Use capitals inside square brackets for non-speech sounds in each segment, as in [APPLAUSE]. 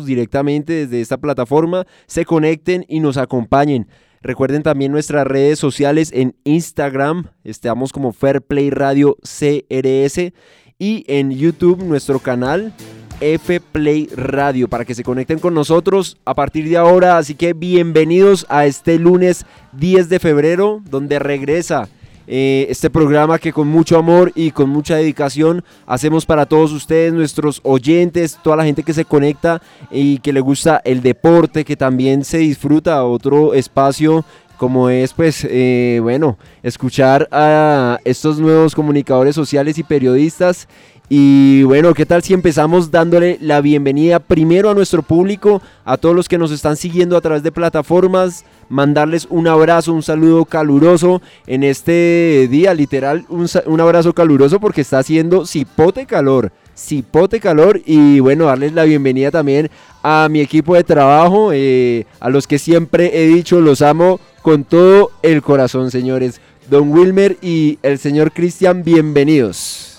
directamente desde esta plataforma, se conecten y nos acompañen. Recuerden también nuestras redes sociales en Instagram, estamos como Fairplay Radio CRS y en YouTube nuestro canal F Play Radio para que se conecten con nosotros a partir de ahora. Así que bienvenidos a este lunes 10 de febrero donde regresa eh, este programa que con mucho amor y con mucha dedicación hacemos para todos ustedes, nuestros oyentes, toda la gente que se conecta y que le gusta el deporte, que también se disfruta otro espacio como es pues eh, bueno escuchar a estos nuevos comunicadores sociales y periodistas y bueno, ¿qué tal si empezamos dándole la bienvenida primero a nuestro público, a todos los que nos están siguiendo a través de plataformas, mandarles un abrazo, un saludo caluroso en este día, literal, un, abrazo caluroso porque está haciendo cipote calor, cipote calor y bueno, darles la bienvenida también a mi equipo de trabajo, eh, a los que siempre he dicho los amo con todo el corazón, señores. Don Wilmer y el señor Cristian, bienvenidos.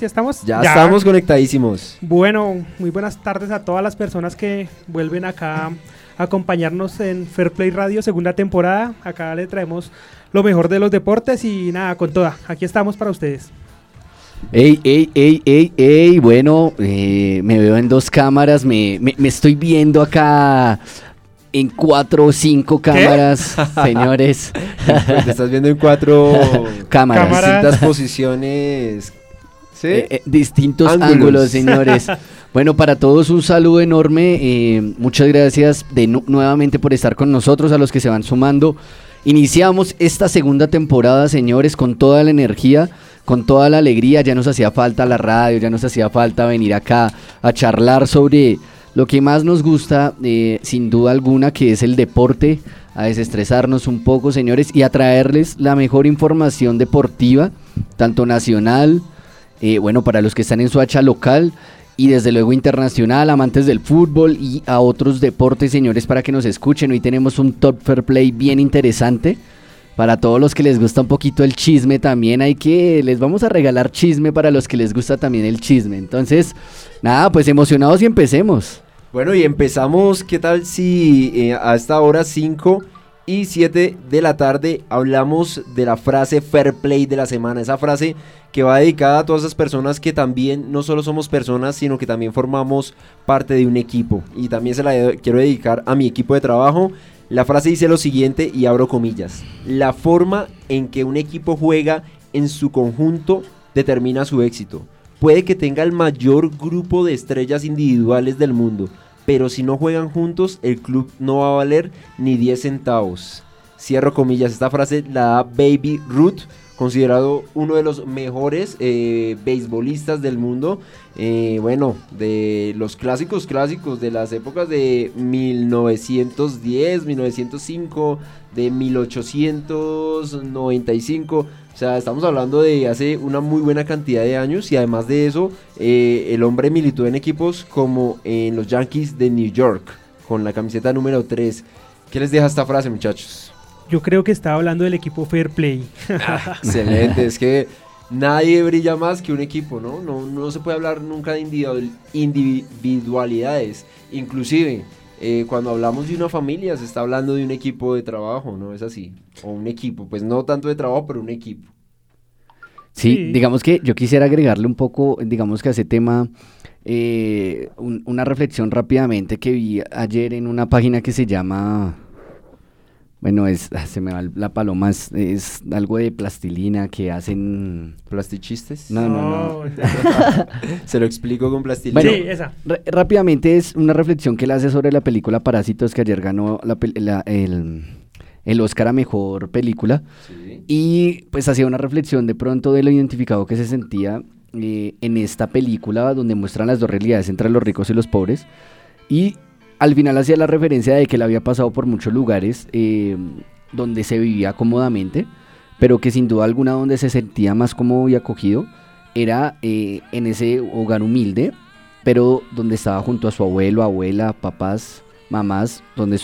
¿Ya estamos? Ya, estamos conectadísimos. Bueno, muy buenas tardes a todas las personas que vuelven acá a acompañarnos en Fair Play Radio, segunda temporada. Acá le traemos lo mejor de los deportes y nada, con toda. Aquí estamos para ustedes. Ey, ey, ey, ey, ey, bueno, eh, me veo en dos cámaras, me, me, estoy viendo acá en cuatro o cinco cámaras, [LAUGHS] señores. Pues te estás viendo en cuatro [LAUGHS] cámaras, distintas posiciones eh, eh, distintos ángulos. señores. [LAUGHS] bueno, para todos un saludo enorme. Eh, muchas gracias de nuevamente por estar con nosotros, a los que se van sumando. Iniciamos esta segunda temporada, señores, con toda la energía, con toda la alegría. Ya nos hacía falta la radio, ya nos hacía falta venir acá a charlar sobre lo que más nos gusta, sin duda alguna, que es el deporte, a desestresarnos un poco, señores, y a traerles la mejor información deportiva, tanto nacional, eh, bueno, para los que están en su hacha local y desde luego internacional, amantes del fútbol y a otros deportes, señores, para que nos escuchen. Hoy tenemos un Top Fair Play bien interesante. Para todos los que les gusta un poquito el chisme también hay que, les vamos a regalar chisme para los que les gusta también el chisme. Entonces, nada, pues emocionados y empecemos. Bueno, y empezamos, ¿qué tal si eh, a esta hora 5 y 7 de la tarde hablamos de la frase fair play de la semana? Esa frase que va dedicada a todas esas personas que también no solo somos personas, sino que también formamos parte de un equipo. Y también se la quiero dedicar a mi equipo de trabajo. La frase dice lo siguiente y abro comillas. La forma en que un equipo juega en su conjunto determina su éxito. Puede que tenga el mayor grupo de estrellas individuales del mundo, pero si no juegan juntos, el club no va a valer ni 10 centavos. Cierro comillas, esta frase la da Baby Ruth considerado uno de los mejores eh, beisbolistas del mundo. Eh, bueno, de los clásicos clásicos de las épocas de 1910, 1905, de 1895. O sea, estamos hablando de hace una muy buena cantidad de años y además de eso, eh, el hombre militó en equipos como en los Yankees de New York, con la camiseta número 3. ¿Qué les deja esta frase, muchachos? Yo creo que estaba hablando del equipo Fair Play. Ah, [LAUGHS] excelente, es que nadie brilla más que un equipo, ¿no? ¿no? No se puede hablar nunca de individualidades. Inclusive, eh, cuando hablamos de una familia, se está hablando de un equipo de trabajo, ¿no? Es así. O un equipo, pues no tanto de trabajo, pero un equipo. Sí, digamos que yo quisiera agregarle un poco, digamos que a ese tema, eh, una reflexión rápidamente que vi ayer en una página que se llama bueno, es, ah, se me va la paloma, es, algo de plastilina que hacen... ¿Plastichistes? No, no, no. [LAUGHS] [LAUGHS] se lo explico con plastilina. sí, esa. rápidamente es una reflexión que él hace sobre la película Parásitos que ayer ganó el, el, Oscar a Mejor Película. Y pues hacía una reflexión de pronto de lo identificado que se sentía eh, en esta película donde muestran las dos realidades entre los ricos y los pobres. Y al final hacía la referencia de que él había pasado por muchos lugares eh, donde se vivía cómodamente, pero que sin duda alguna donde se sentía más cómodo y acogido era eh, en ese hogar humilde, pero donde estaba junto a su abuelo, abuela, papás, mamás, donde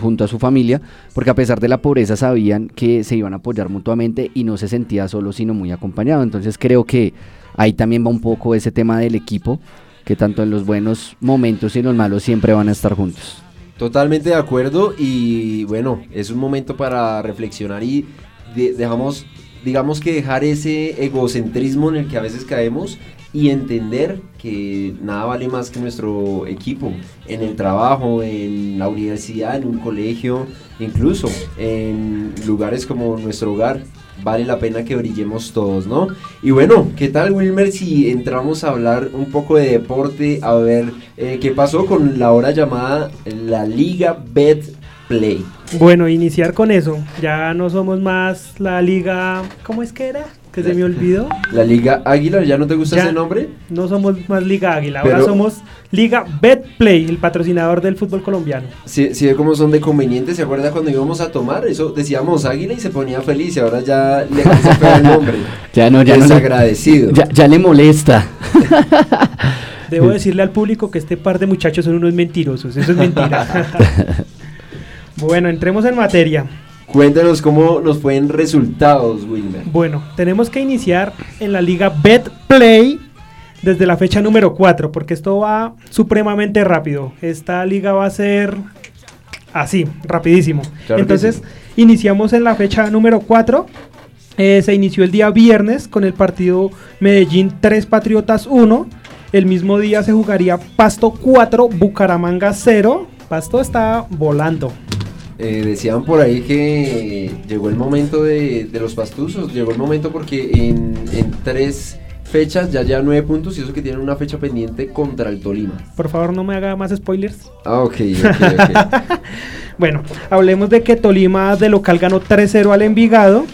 junto a su familia, porque a pesar de la pobreza sabían que se iban a apoyar mutuamente y no se sentía solo, sino muy acompañado. Entonces creo que ahí también va un poco ese tema del equipo, que tanto en los buenos momentos y en los malos siempre van a estar juntos. Totalmente de acuerdo y bueno, es un momento para reflexionar y dejamos, digamos que dejar ese egocentrismo en el que a veces caemos y entender que nada vale más que nuestro equipo en el trabajo, en la universidad, en un colegio, incluso en lugares como nuestro hogar. Vale la pena que brillemos todos, ¿no? Y bueno, ¿qué tal Wilmer si entramos a hablar un poco de deporte, a ver eh, qué pasó con la hora llamada la Liga Bet Play? Bueno, iniciar con eso. Ya no somos más la liga. ¿Cómo es que era? Que se me olvidó. La Liga Águila, ¿ya no te gusta ese nombre? No somos más Liga Águila, ahora somos Liga Betplay, el patrocinador del fútbol colombiano. Sí, sí, cómo son de convenientes. ¿Se acuerda cuando íbamos a tomar? Eso decíamos Águila y se ponía feliz y ahora ya le hace [LAUGHS] el nombre. ya no, ya Desagradecido. ya, ya le molesta. [LAUGHS] Debo decirle al público que este par de muchachos son unos mentirosos. Eso es mentira. [LAUGHS] Bueno, entremos en materia. Cuéntanos cómo nos fue en resultados, Wilmer. Bueno, tenemos que iniciar en la liga BetPlay desde la fecha número 4, porque esto va supremamente rápido. Esta liga va a ser así, rapidísimo. Entonces, iniciamos en la fecha número 4. Eh, se inició el día viernes con el partido Medellín 3 Patriotas 1. El mismo día se jugaría Pasto 4, Bucaramanga 0. Pasto está volando. Eh, decían por ahí que llegó el momento de, los pastuzos, llegó el momento porque en, tres fechas ya ya nueve puntos y eso que tienen una fecha pendiente contra el Tolima. Por favor, no me haga más spoilers. Ah, ok, ok, [LAUGHS] bueno, hablemos de que Tolima de local ganó 3-0 al Envigado.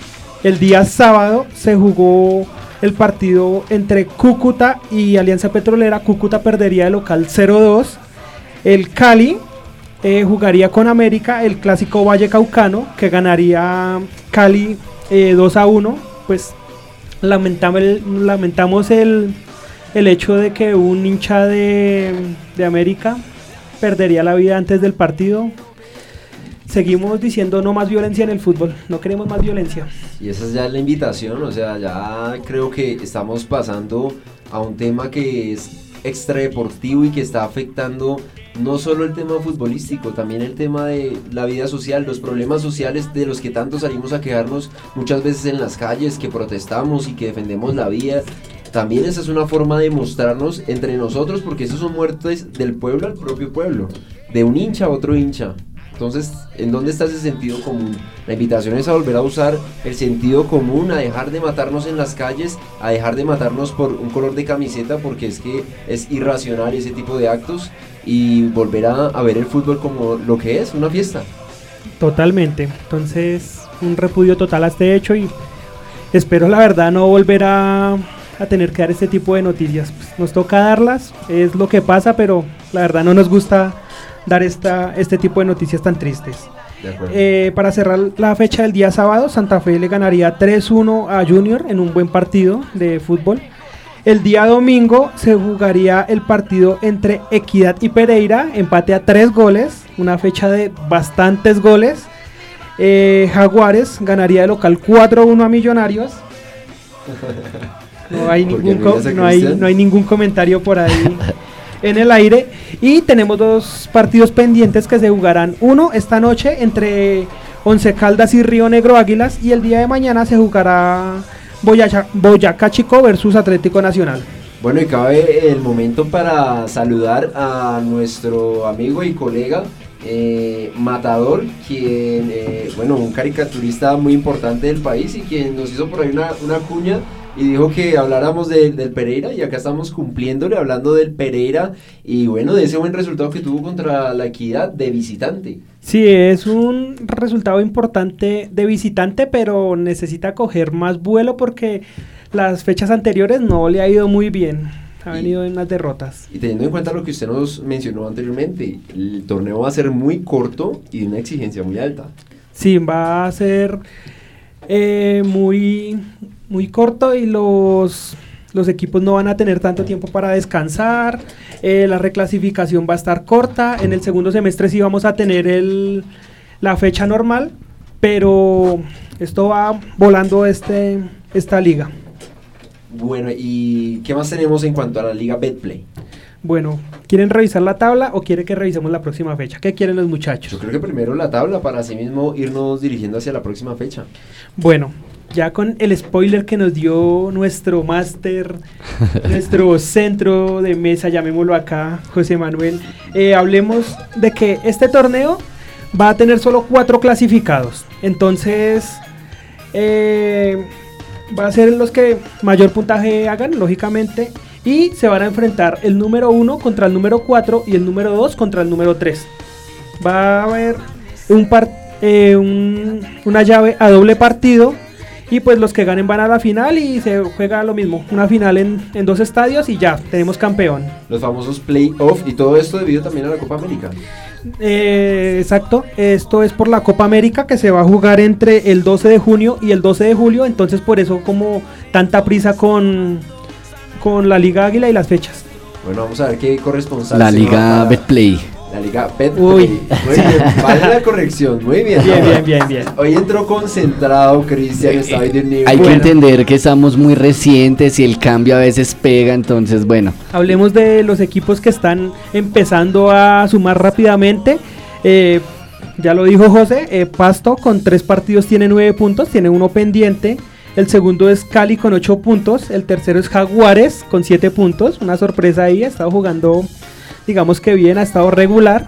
El día sábado se jugó el partido entre Cúcuta y Alianza Petrolera. Cúcuta perdería de local 0-2. El Cali eh, jugaría con América el clásico Valle Caucano, que ganaría Cali 2 eh, a 1. Pues lamentamos, el, lamentamos el, hecho de que un hincha de, de América perdería la vida antes del partido. Seguimos diciendo no más violencia en el fútbol, no queremos más violencia. Y esa es ya la invitación, o sea, ya creo que estamos pasando a un tema que es extradeportivo y que está afectando no solo el tema futbolístico, también el tema de la vida social, los problemas sociales de los que tanto salimos a quejarnos muchas veces en las calles, que protestamos y que defendemos la vida. También esa es una forma de mostrarnos entre nosotros, porque esos son muertes del pueblo al propio pueblo, de un hincha a otro hincha. Entonces, ¿en dónde está ese sentido común? La invitación es a volver a usar el sentido común, a dejar de matarnos en las calles, a dejar de matarnos por un color de camiseta, porque es que es irracional ese tipo de actos, y volver a, ver el fútbol como lo que es, una fiesta. Totalmente. Entonces, un repudio total a este hecho y espero la verdad no volver a, a tener que dar este tipo de noticias. Pues, nos toca darlas, es lo que pasa, pero la verdad no nos gusta dar esta, este tipo de noticias tan tristes. Eh, para cerrar la fecha del día sábado, Santa Fe le ganaría 3-1 a Junior en un buen partido de fútbol. El día domingo se jugaría el partido entre Equidad y Pereira, empate a tres goles, una fecha de bastantes goles. Eh, Jaguares ganaría de local 4-1 a Millonarios. No hay, [LAUGHS] ningún no, hay, no hay ningún comentario por ahí en el aire. Y tenemos dos partidos pendientes que se jugarán. Uno esta noche entre Once Caldas y Río Negro Águilas. Y el día de mañana se jugará Boyacá, Boyacá Chico versus Atlético Nacional. Bueno, y cabe el momento para saludar a nuestro amigo y colega eh, Matador, quien, eh, bueno, un caricaturista muy importante del país y quien nos hizo por ahí una, una cuña y dijo que habláramos del Pereira y acá estamos cumpliéndole hablando del Pereira y bueno, de ese buen resultado que tuvo contra la equidad de visitante. Sí, es un resultado importante de visitante, pero necesita coger más vuelo porque las fechas anteriores no le ha ido muy bien. Ha venido en las derrotas. Y teniendo en cuenta lo que usted nos mencionó anteriormente, el torneo va a ser muy corto y de una exigencia muy alta. Sí, va a ser eh, muy muy corto y los, los equipos no van a tener tanto tiempo para descansar. Eh, la reclasificación va a estar corta. En el segundo semestre sí vamos a tener el, la fecha normal, pero esto va volando este, esta liga. Bueno, ¿y qué más tenemos en cuanto a la Liga Betplay? Bueno, ¿quieren revisar la tabla o quiere que revisemos la próxima fecha? ¿Qué quieren los muchachos? Yo creo que primero la tabla para así mismo irnos dirigiendo hacia la próxima fecha. Bueno, ya con el spoiler que nos dio nuestro máster, [LAUGHS] nuestro centro de mesa, llamémoslo acá, José Manuel, eh, hablemos de que este torneo va a tener solo cuatro clasificados. Entonces, eh, va a ser los que mayor puntaje hagan, lógicamente. Y se van a enfrentar el número 1 contra el número 4 y el número 2 contra el número 3. Va a haber un eh, una llave a doble partido. Y pues los que ganen van a la final y se juega lo mismo. Una final en, en dos estadios y ya, tenemos campeón. Los famosos playoff y todo esto debido también a la Copa América. Eh, exacto, esto es por la Copa América que se va a jugar entre el 12 de junio y el 12 de julio, entonces por eso como tanta prisa con, con la Liga Águila y las fechas. Bueno, vamos a ver qué corresponsal. La Liga Betplay. La Liga. Muy bien, vale la corrección, muy bien. Bien, bien, bien, bien. Hoy entró concentrado Cristian, está de nivel. Hay que entender que estamos muy recientes y el cambio a veces pega, entonces bueno. Hablemos de los equipos que están empezando a sumar rápidamente. Eh, ya lo dijo José, eh, Pasto con tres partidos tiene nueve puntos, tiene uno pendiente. El segundo es Cali con 8 puntos. El tercero es Jaguares con 7 puntos. Una sorpresa ahí. Ha estado jugando, digamos que bien, ha estado regular.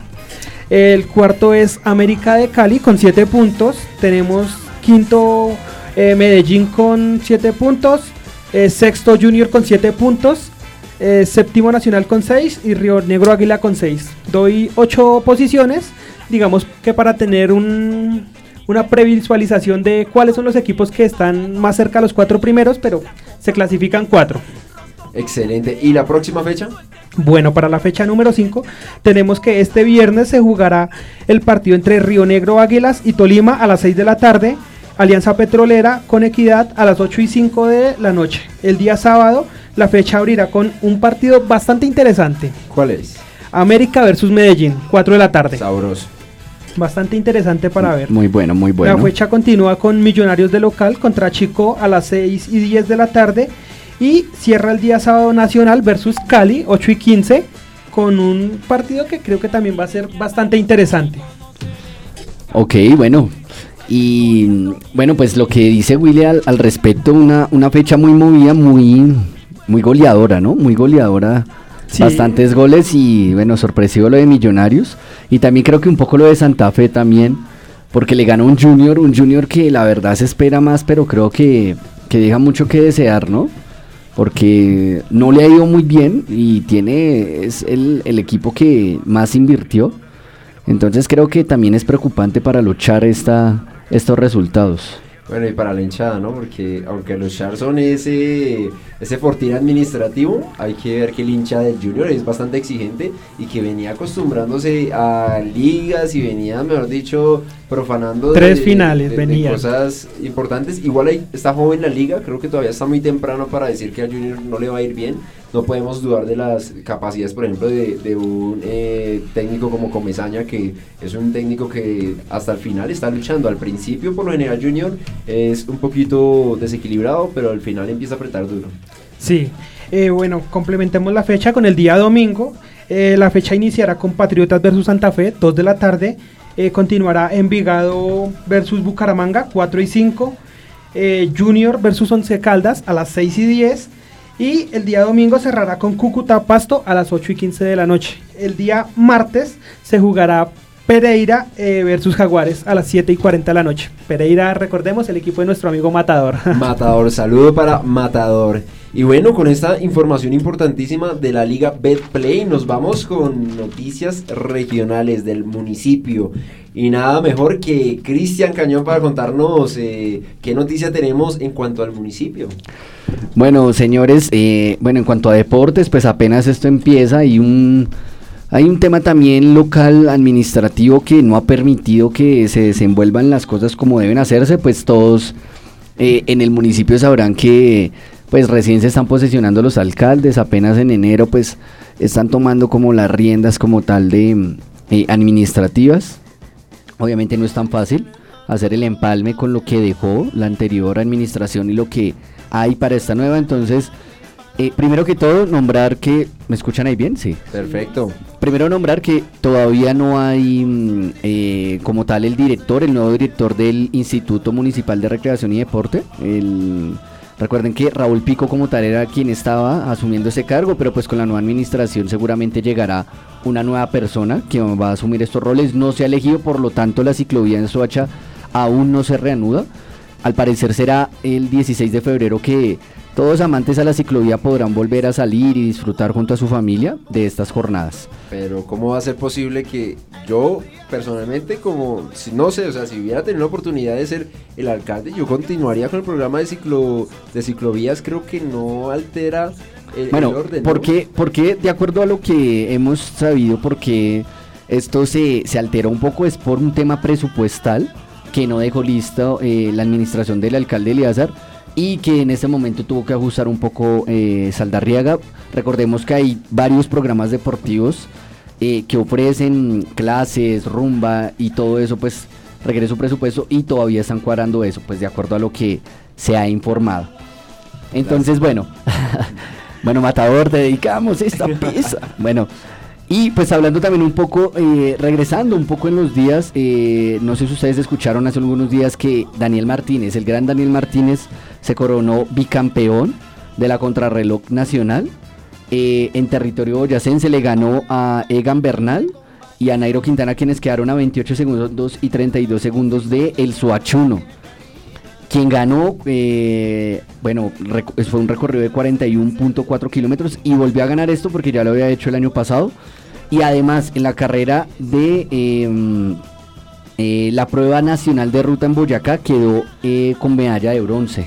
El cuarto es América de Cali con 7 puntos. Tenemos quinto eh, Medellín con 7 puntos. Eh, sexto Junior con 7 puntos. Eh, séptimo Nacional con 6 y Río Negro Águila con 6. Doy 8 posiciones. Digamos que para tener un, una previsualización de cuáles son los equipos que están más cerca a los cuatro primeros, pero se clasifican cuatro. Excelente. ¿Y la próxima fecha? Bueno, para la fecha número 5 tenemos que este viernes se jugará el partido entre Río Negro Águilas y Tolima a las 6 de la tarde, Alianza Petrolera con Equidad a las 8 y 5 de la noche. El día sábado la fecha abrirá con un partido bastante interesante. ¿Cuál es? América versus Medellín, 4 de la tarde. Sabroso. Bastante interesante para ver. Muy bueno, muy bueno. La fecha continúa con Millonarios de local contra Chico a las 6 y 10 de la tarde. Y cierra el día sábado nacional versus Cali, 8 y 15, con un partido que creo que también va a ser bastante interesante. Ok, bueno. Y bueno, pues lo que dice Willy al, respecto, una, una fecha muy movida, muy, muy goleadora, ¿no? Muy goleadora Bastantes goles y bueno, sorpresivo lo de Millonarios. Y también creo que un poco lo de Santa Fe también, porque le ganó un Junior, un Junior que la verdad se espera más, pero creo que, que deja mucho que desear, ¿no? Porque no le ha ido muy bien y tiene, es el, el equipo que más invirtió. Entonces creo que también es preocupante para luchar esta, estos resultados. Bueno, y para la hinchada, ¿no? Porque aunque los Chars son ese, ese fortín administrativo, hay que ver que el hincha del Junior es bastante exigente y que venía acostumbrándose a ligas y venía, mejor dicho, profanando tres finales, venía. cosas importantes. Igual ahí está joven la liga, creo que todavía está muy temprano para decir que al Junior no le va a ir bien no podemos dudar de las capacidades, por ejemplo, de, un eh, técnico como Comesaña, que es un técnico que hasta el final está luchando. Al principio, por lo general, Junior es un poquito desequilibrado, pero al final empieza a apretar duro. Sí, eh, bueno, complementemos la fecha con el día domingo. Eh, la fecha iniciará con Patriotas versus Santa Fe, 2 de la tarde. Continuará Envigado versus Bucaramanga, 4 y 5. Junior versus Once Caldas a las 6 y 10. Y el día domingo cerrará con Cúcuta Pasto a las 8 y 15 de la noche. El día martes se jugará Pereira eh, versus Jaguares a las 7 y 40 de la noche. Pereira, recordemos, el equipo de nuestro amigo Matador. [LAUGHS] Matador, saludo para Matador. Y bueno, con esta información importantísima de la Liga Betplay, nos vamos con noticias regionales del municipio. Y nada mejor que Cristian Cañón para contarnos eh, qué noticia tenemos en cuanto al municipio. Bueno, señores, eh, bueno, en cuanto a deportes, pues apenas esto empieza y un... Hay un tema también local administrativo que no ha permitido que se desenvuelvan las cosas como deben hacerse, pues todos eh, en el municipio sabrán que pues recién se están posesionando los alcaldes, apenas en enero pues están tomando como las riendas como tal de eh, administrativas. Obviamente no es tan fácil hacer el empalme con lo que dejó la anterior administración y lo que hay para esta nueva. Entonces, eh, primero que todo, nombrar que... ¿Me escuchan ahí bien? Sí. Perfecto. Primero nombrar que todavía no hay mm, eh, como tal el director, el nuevo director del Instituto Municipal de Recreación y Deporte. El, recuerden que Raúl Pico como tal era quien estaba asumiendo ese cargo, pero pues con la nueva administración seguramente llegará una nueva persona que va a asumir estos roles. No se ha elegido, por lo tanto la ciclovía en Soacha aún no se reanuda. Al parecer será el 16 de febrero que todos amantes a la ciclovía podrán volver a salir y disfrutar junto a su familia de estas jornadas. Pero ¿cómo va a ser posible que yo personalmente como, no sé, o sea, si hubiera tenido la oportunidad de ser el alcalde, yo continuaría con el programa de, ciclo, de ciclovías, creo que no altera el, bueno, orden. ¿por qué, porque de acuerdo a lo que hemos sabido, porque esto se, se alteró un poco es por un tema presupuestal que no dejó listo eh, la administración del alcalde Eleazar y que en este momento tuvo que ajustar un poco eh, Saldarriaga. Recordemos que hay varios programas deportivos eh, que ofrecen clases, rumba y todo eso, pues requiere su presupuesto y todavía están cuadrando eso, pues de acuerdo a lo que se ha informado. Entonces, bueno, [LAUGHS] bueno, Matador, te dedicamos esta [LAUGHS] pieza. bueno, y pues hablando también un poco, eh, regresando un poco en los días, eh, no sé si ustedes escucharon hace algunos días que Daniel Martínez, el gran Daniel Martínez, se coronó bicampeón de la contrarreloj nacional. Eh, en territorio boyacense le ganó a Egan Bernal y a Nairo Quintana, quienes quedaron a 28 segundos y 32 segundos de El Suachuno. Quien ganó, bueno, fue un recorrido de 41.4 kilómetros y volvió a ganar esto porque ya lo había hecho el año pasado y además en la carrera de em, eh, la prueba nacional de ruta en Boyacá quedó eh, con medalla de bronce.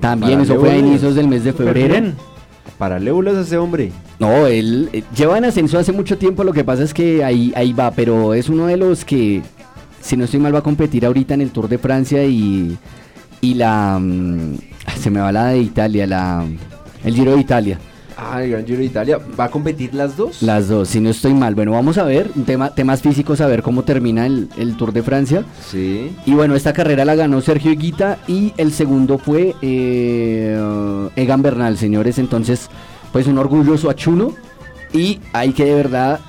También eso fue a inicios del mes de febrero. Para bolas a ese hombre. No, él eh, lleva en ascenso hace mucho tiempo, lo que pasa es que ahí, ahí va, pero es uno de los que, si no estoy mal, va a competir ahorita en el Tour de Francia y, y la... Mm, se me va la de Italia, la, el Giro de Italia. Ah, el Gran Giro de Italia. ¿Va a competir las dos? Las dos, si no estoy mal. Bueno, vamos a ver, tema, temas físicos, a ver cómo termina el, Tour de Francia. Sí. Y bueno, esta carrera la ganó Sergio Higuita y el segundo fue eh, Egan Bernal, señores. Entonces, pues un orgullo Chuno Y hay que de verdad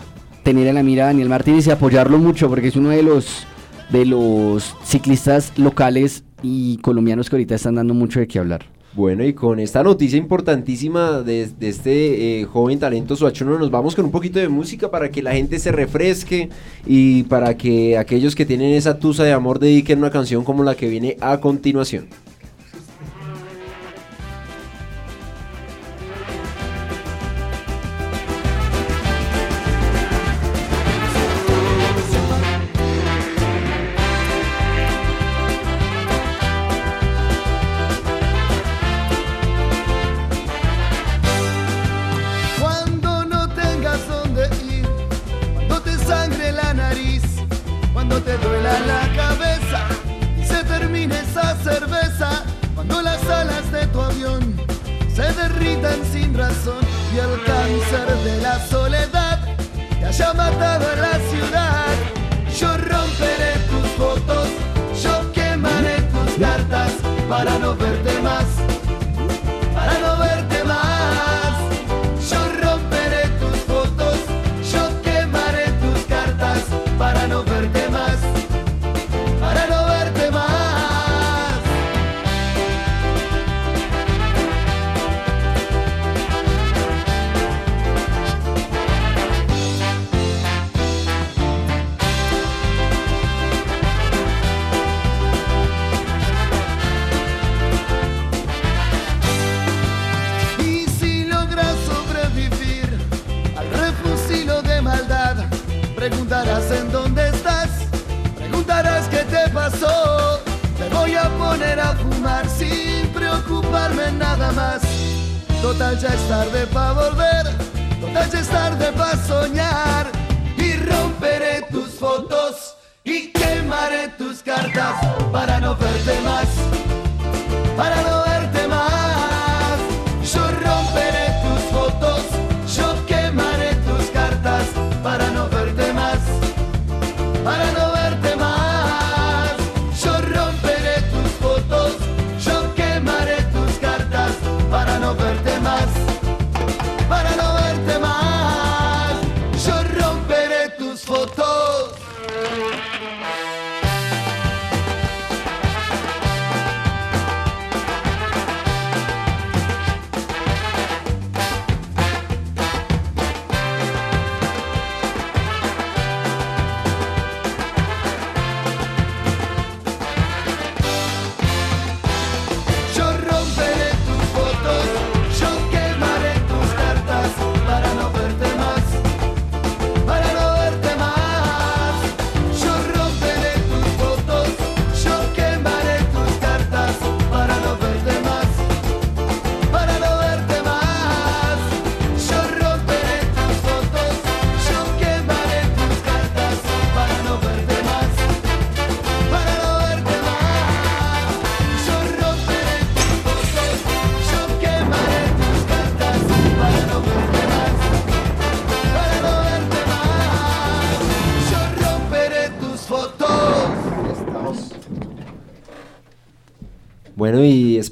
tener en la mira a Daniel Martínez y apoyarlo mucho porque es uno de los, de los ciclistas locales y colombianos que ahorita están dando mucho de qué hablar. Bueno, y con esta noticia importantísima de, este eh, joven talento suachuno, nos vamos con un poquito de música para que la gente se refresque y para que aquellos que tienen esa tusa de amor dediquen una canción como la que viene a continuación.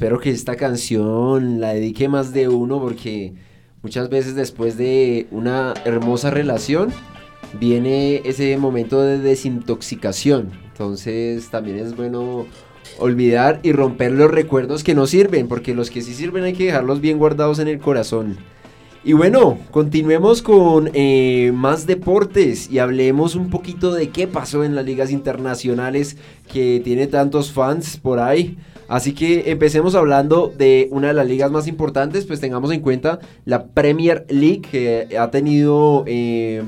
Espero que esta canción la dedique más de uno porque muchas veces después de una hermosa relación viene ese momento de desintoxicación. Entonces también es bueno olvidar y romper los recuerdos que no sirven, porque los que sí sirven hay que dejarlos bien guardados en el corazón. Y bueno, continuemos con eh, más deportes y hablemos un poquito de qué pasó en las ligas internacionales que tiene tantos fans por ahí. Así que empecemos hablando de una de las ligas más importantes, pues tengamos en cuenta la Premier League que ha tenido eh,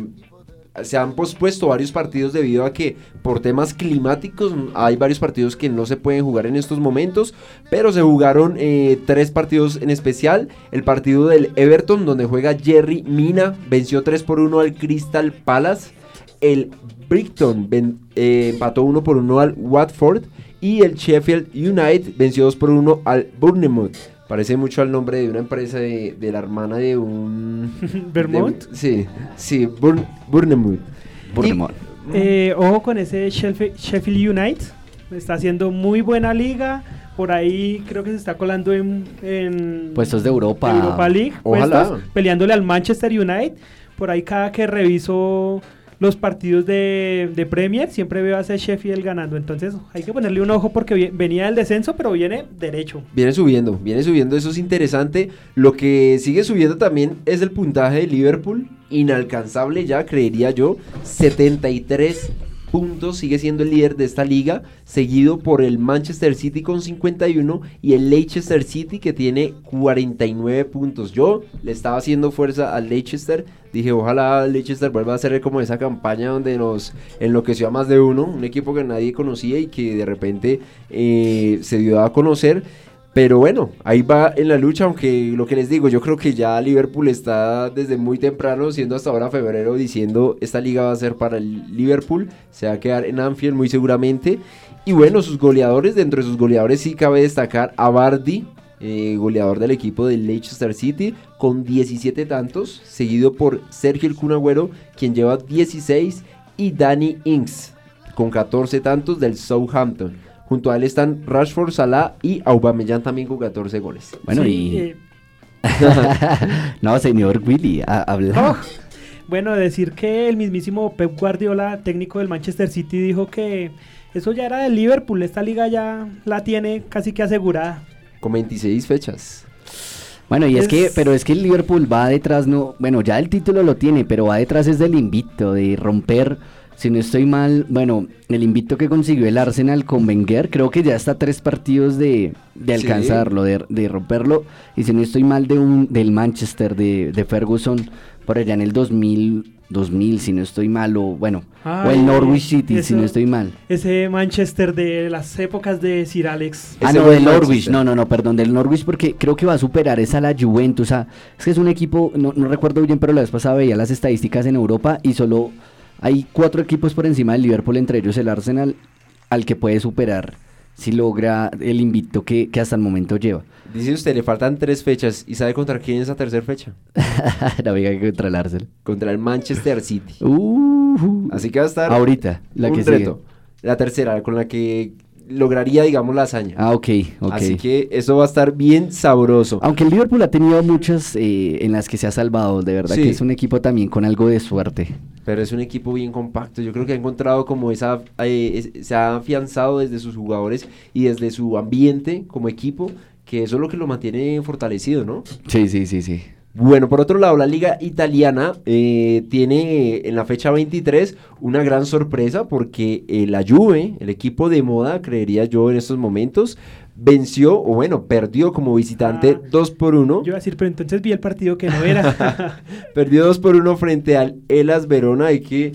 se han pospuesto varios partidos debido a que por temas climáticos hay varios partidos que no se pueden jugar en estos momentos, pero se jugaron eh, tres partidos en especial. El partido del Everton, donde juega Jerry Mina, venció 3 por 1 al Crystal Palace. El Brighton eh, empató 1 por 1 al Watford. Y el Sheffield United venció 2 por 1 al Bournemouth. Parece mucho al nombre de una empresa de, la hermana [LAUGHS] de un... ¿Vermont? sí, sí, Bournemouth. Eh, ojo con ese Sheffield, United. Está haciendo muy buena liga. Por ahí creo que se está colando en... puestos de Europa. Europa League. Ojalá. peleándole al Manchester United. Por ahí cada que reviso los partidos de, Premier, siempre veo a ese Sheffield ganando. Entonces hay que ponerle un ojo porque venía del descenso, pero viene derecho. Viene subiendo, viene subiendo, eso es interesante. Lo que sigue subiendo también es el puntaje de Liverpool, inalcanzable ya, creería yo, 73 puntos, sigue siendo el líder de esta liga, seguido por el Manchester City con 51 y el Leicester City que tiene 49 puntos. Yo le estaba haciendo fuerza al Leicester, dije ojalá Leicester vuelva a hacer como esa campaña donde nos enloqueció a más de uno, un equipo que nadie conocía y que de repente eh, se dio a conocer. Pero bueno, ahí va en la lucha, aunque lo que les digo, yo creo que ya Liverpool está desde muy temprano, siendo hasta ahora febrero, diciendo esta liga va a ser para el Liverpool, se va a quedar en Anfield muy seguramente. Y bueno, sus goleadores, dentro de sus goleadores sí cabe destacar a Bardi, eh, goleador del equipo de Leicester City, con 17 tantos, seguido por Sergio El Cunagüero, quien lleva 16, y Danny Inks, con 14 tantos del Southampton. Junto a él están Rashford, Salah y Aubameyang también con 14 goles. Bueno, y... Eh. [LAUGHS] no, señor Willy, habla. Oh, bueno, decir que el mismísimo Pep Guardiola, técnico del Manchester City, dijo que eso ya era del Liverpool, esta liga ya la tiene casi que asegurada. Con 26 fechas. Bueno, y es, que, pero es que el Liverpool va detrás, no, bueno, ya el título lo tiene, pero va detrás es del invito, de romper si no estoy mal, bueno, el invito que consiguió el Arsenal con Wenger, creo que ya está tres partidos de, alcanzarlo, de, romperlo. Y si no estoy mal, de un, del Manchester, de, Ferguson, por allá en el 2000, 2000, si no estoy mal, o bueno, o el Norwich City, si no estoy mal. Ese Manchester de las épocas de Sir Alex. Ah, no, del Norwich, no, no, no, perdón, del Norwich porque creo que va a superar esa la Juventus. O sea, es que es un equipo, no, no recuerdo bien, pero la vez pasada veía las estadísticas en Europa y solo hay cuatro equipos por encima del Liverpool, entre ellos el Arsenal, al que puede superar si logra el invito que, hasta el momento lleva. Dice usted, le faltan tres fechas. ¿Y sabe contra quién es la tercera fecha? [LAUGHS] la que contra el Arsenal. Contra el Manchester City. Uh, Así que va a estar ahorita, la que reto. La tercera, con la que lograría, digamos, la hazaña. Ah, ok, ok. Así que eso va a estar bien sabroso. Aunque el Liverpool ha tenido muchas eh, en las que se ha salvado, de verdad que es un equipo también con algo de suerte. Pero es un equipo bien compacto. Yo creo que ha encontrado como esa. Eh, se ha afianzado desde sus jugadores y desde su ambiente como equipo, que eso es lo que lo mantiene fortalecido, ¿no? Sí, sí, sí, sí. Bueno, por otro lado, la liga italiana eh, tiene en la fecha 23 una gran sorpresa porque eh, la Juve, el equipo de moda, creería yo en estos momentos, venció, o bueno, perdió como visitante 2 ah, por 1. Yo iba a decir, pero entonces vi el partido que no era. [LAUGHS] perdió 2 por 1 frente al Elas Verona y que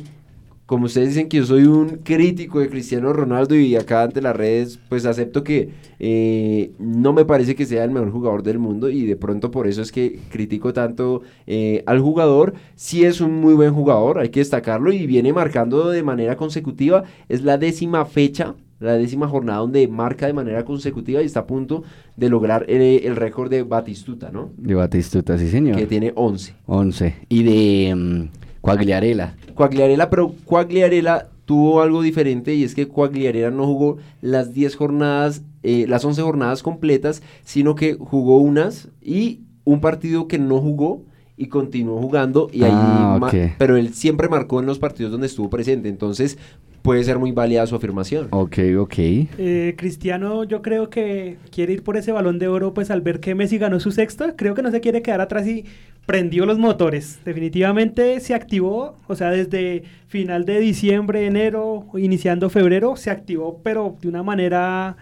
como ustedes dicen que yo soy un crítico de Cristiano Ronaldo y acá ante las redes, pues acepto que eh, no me parece que sea el mejor jugador del mundo y de pronto por eso es que critico tanto eh, al jugador. Sí es un muy buen jugador, hay que destacarlo y viene marcando de manera consecutiva. Es la décima fecha la décima jornada donde marca de manera consecutiva y está a punto de lograr eh, el, récord de Batistuta, ¿no? De Batistuta, sí señor. Que tiene 11. 11. Y de... Mm, Cuagliarela. Cuagliarela, pero Cuagliarela tuvo algo diferente y es que Cuagliarela no jugó las 10 jornadas eh, las 11 jornadas completas, sino que jugó unas y un partido que no jugó y continuó jugando y ahí Ah, pero él siempre marcó en los partidos donde estuvo presente, entonces puede ser muy válida su afirmación. Ok, ok. Eh, Cristiano, yo creo que quiere ir por ese balón de oro, pues al ver que Messi ganó su sexto, creo que no se quiere quedar atrás y prendió los motores. Definitivamente se activó, o sea, desde final de diciembre, enero, iniciando febrero, se activó, pero de una manera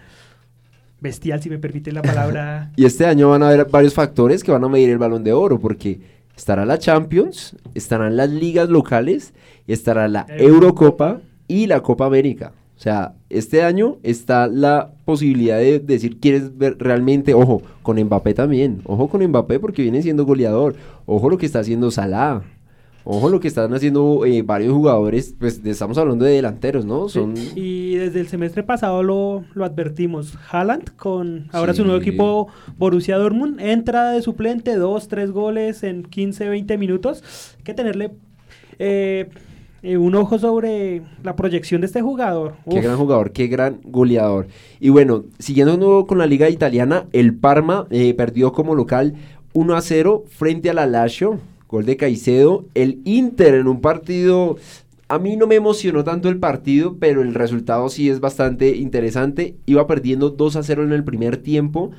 bestial, si me permite la palabra. [LAUGHS] Y este año van a haber varios factores que van a medir el balón de oro, porque estará la Champions, estarán las ligas locales, estará la Eurocopa y la Copa América. O sea, este año está la posibilidad de decir, ¿quieres ver realmente? Ojo, con Mbappé también. Ojo con Mbappé porque viene siendo goleador. Ojo lo que está haciendo Salah. Ojo lo que están haciendo eh, varios jugadores. Pues estamos hablando de delanteros, ¿no? Son... Y desde el semestre pasado lo, lo advertimos. Haaland, con ahora Sí. su nuevo equipo Borussia Dortmund, entra de suplente, dos, tres goles en 15, 20 minutos. Hay que tenerle eh, eh, un ojo sobre la proyección de este jugador. Qué Uf, gran jugador, qué gran goleador. Y bueno, siguiendo de nuevo con la liga italiana, el Parma eh, perdió como local 1 a 0 frente al Lazio, gol de Caicedo. El Inter en un partido, a mí no me emocionó tanto el partido, pero el resultado sí es bastante interesante. Iba perdiendo 2 a 0 en el primer tiempo.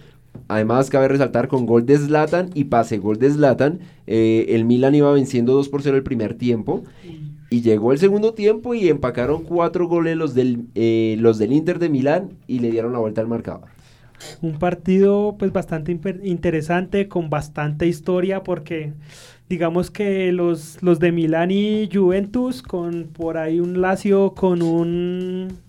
Además, cabe resaltar con gol de Zlatan y pase gol de Zlatan. eh, el Milan iba venciendo 2 por 0 el primer tiempo. Y llegó el segundo tiempo y empacaron cuatro goles los del, eh, los del Inter de Milán y le dieron la vuelta al marcador. un partido pues bastante interesante, con bastante historia, porque digamos que los, los de Milán y Juventus, con por ahí un Lazio, con un...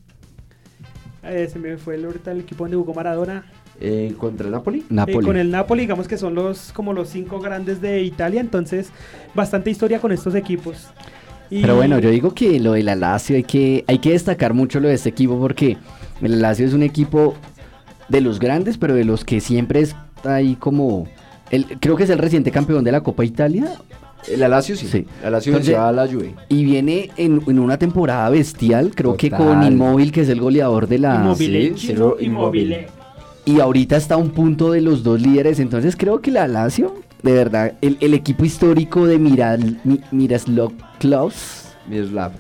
eh, se me fue el, ahorita el equipo donde jugó Maradona. Eh, ¿Contra el Napoli? Eh, Napoli. con el Napoli, digamos que son los como los cinco grandes de Italia, entonces bastante historia con estos equipos. Y- Pero bueno, yo digo que lo del Lazio hay que, hay que destacar mucho lo de este equipo porque el Lazio es un equipo de los grandes, pero de los que siempre está ahí como... El, creo que es el reciente campeón de la Copa Italia El Alacio sí. Sí. El Alacio Entonces- a la Juve. y viene en, en una temporada bestial, creo que con. Inmóvil, que es el goleador de la... Immobile, sí. Y ahorita está a un punto de los dos líderes, entonces creo que la Lazio, de verdad, el, el equipo histórico de Miral, Mi- Miroslav Klaus, Miroslav.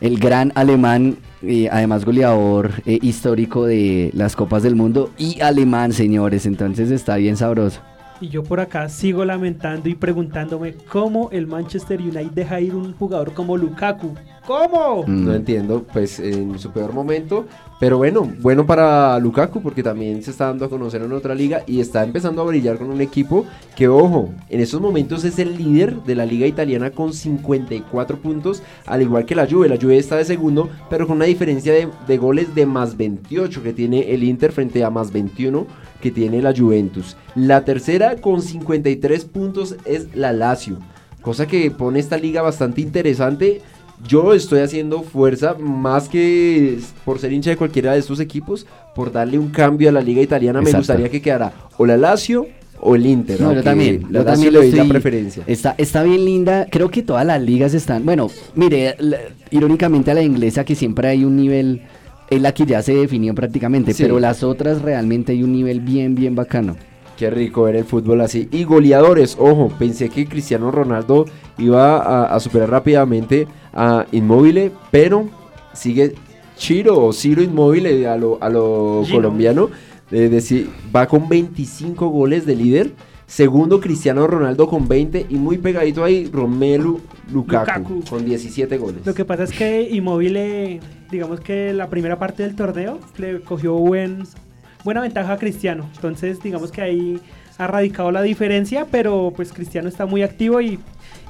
el gran alemán, eh, además goleador eh, histórico de las Copas del Mundo y alemán, señores, entonces está bien sabroso. Y yo por acá sigo lamentando y preguntándome cómo el Manchester United deja ir un jugador como Lukaku. ¿Cómo? Mm. No entiendo, pues en su peor momento. Pero bueno, bueno para Lukaku porque también se está dando a conocer en otra liga y está empezando a brillar con un equipo que, ojo, en estos momentos es el líder de la liga italiana con 54 puntos, al igual que la Juve. La Juve está de segundo, pero con una diferencia de, de goles de más 28 que tiene el Inter frente a más 21 que tiene la Juventus. La tercera con 53 puntos es la Lazio, cosa que pone esta liga bastante interesante. Yo estoy haciendo fuerza más que por ser hincha de cualquiera de estos equipos, por darle un cambio a la liga italiana. Me gustaría que quedara o la Lazio o el Inter. No, yo también, yo también le lo doy la preferencia. Está, está bien linda, creo que todas las ligas están, bueno, mire, la- irónicamente a la inglesa que siempre hay un nivel, es la que ya se definió prácticamente, Sí. pero las otras realmente hay un nivel bien, bien bacano. Qué rico ver el fútbol así. Y goleadores, ojo, pensé que Cristiano Ronaldo iba a, a superar rápidamente a Inmóvil, pero sigue Chiro o Ciro Inmóvil a lo, a lo colombiano. eh, decir, va con 25 goles de líder. Segundo, Cristiano Ronaldo con 20. Y muy pegadito ahí, Romelu Lukaku, Lukaku. con 17 goles. Lo que pasa es que Immobile, digamos que la primera parte del torneo le cogió buen, buena ventaja a Cristiano. Entonces, digamos que ahí ha radicado la diferencia, pero pues Cristiano está muy activo y,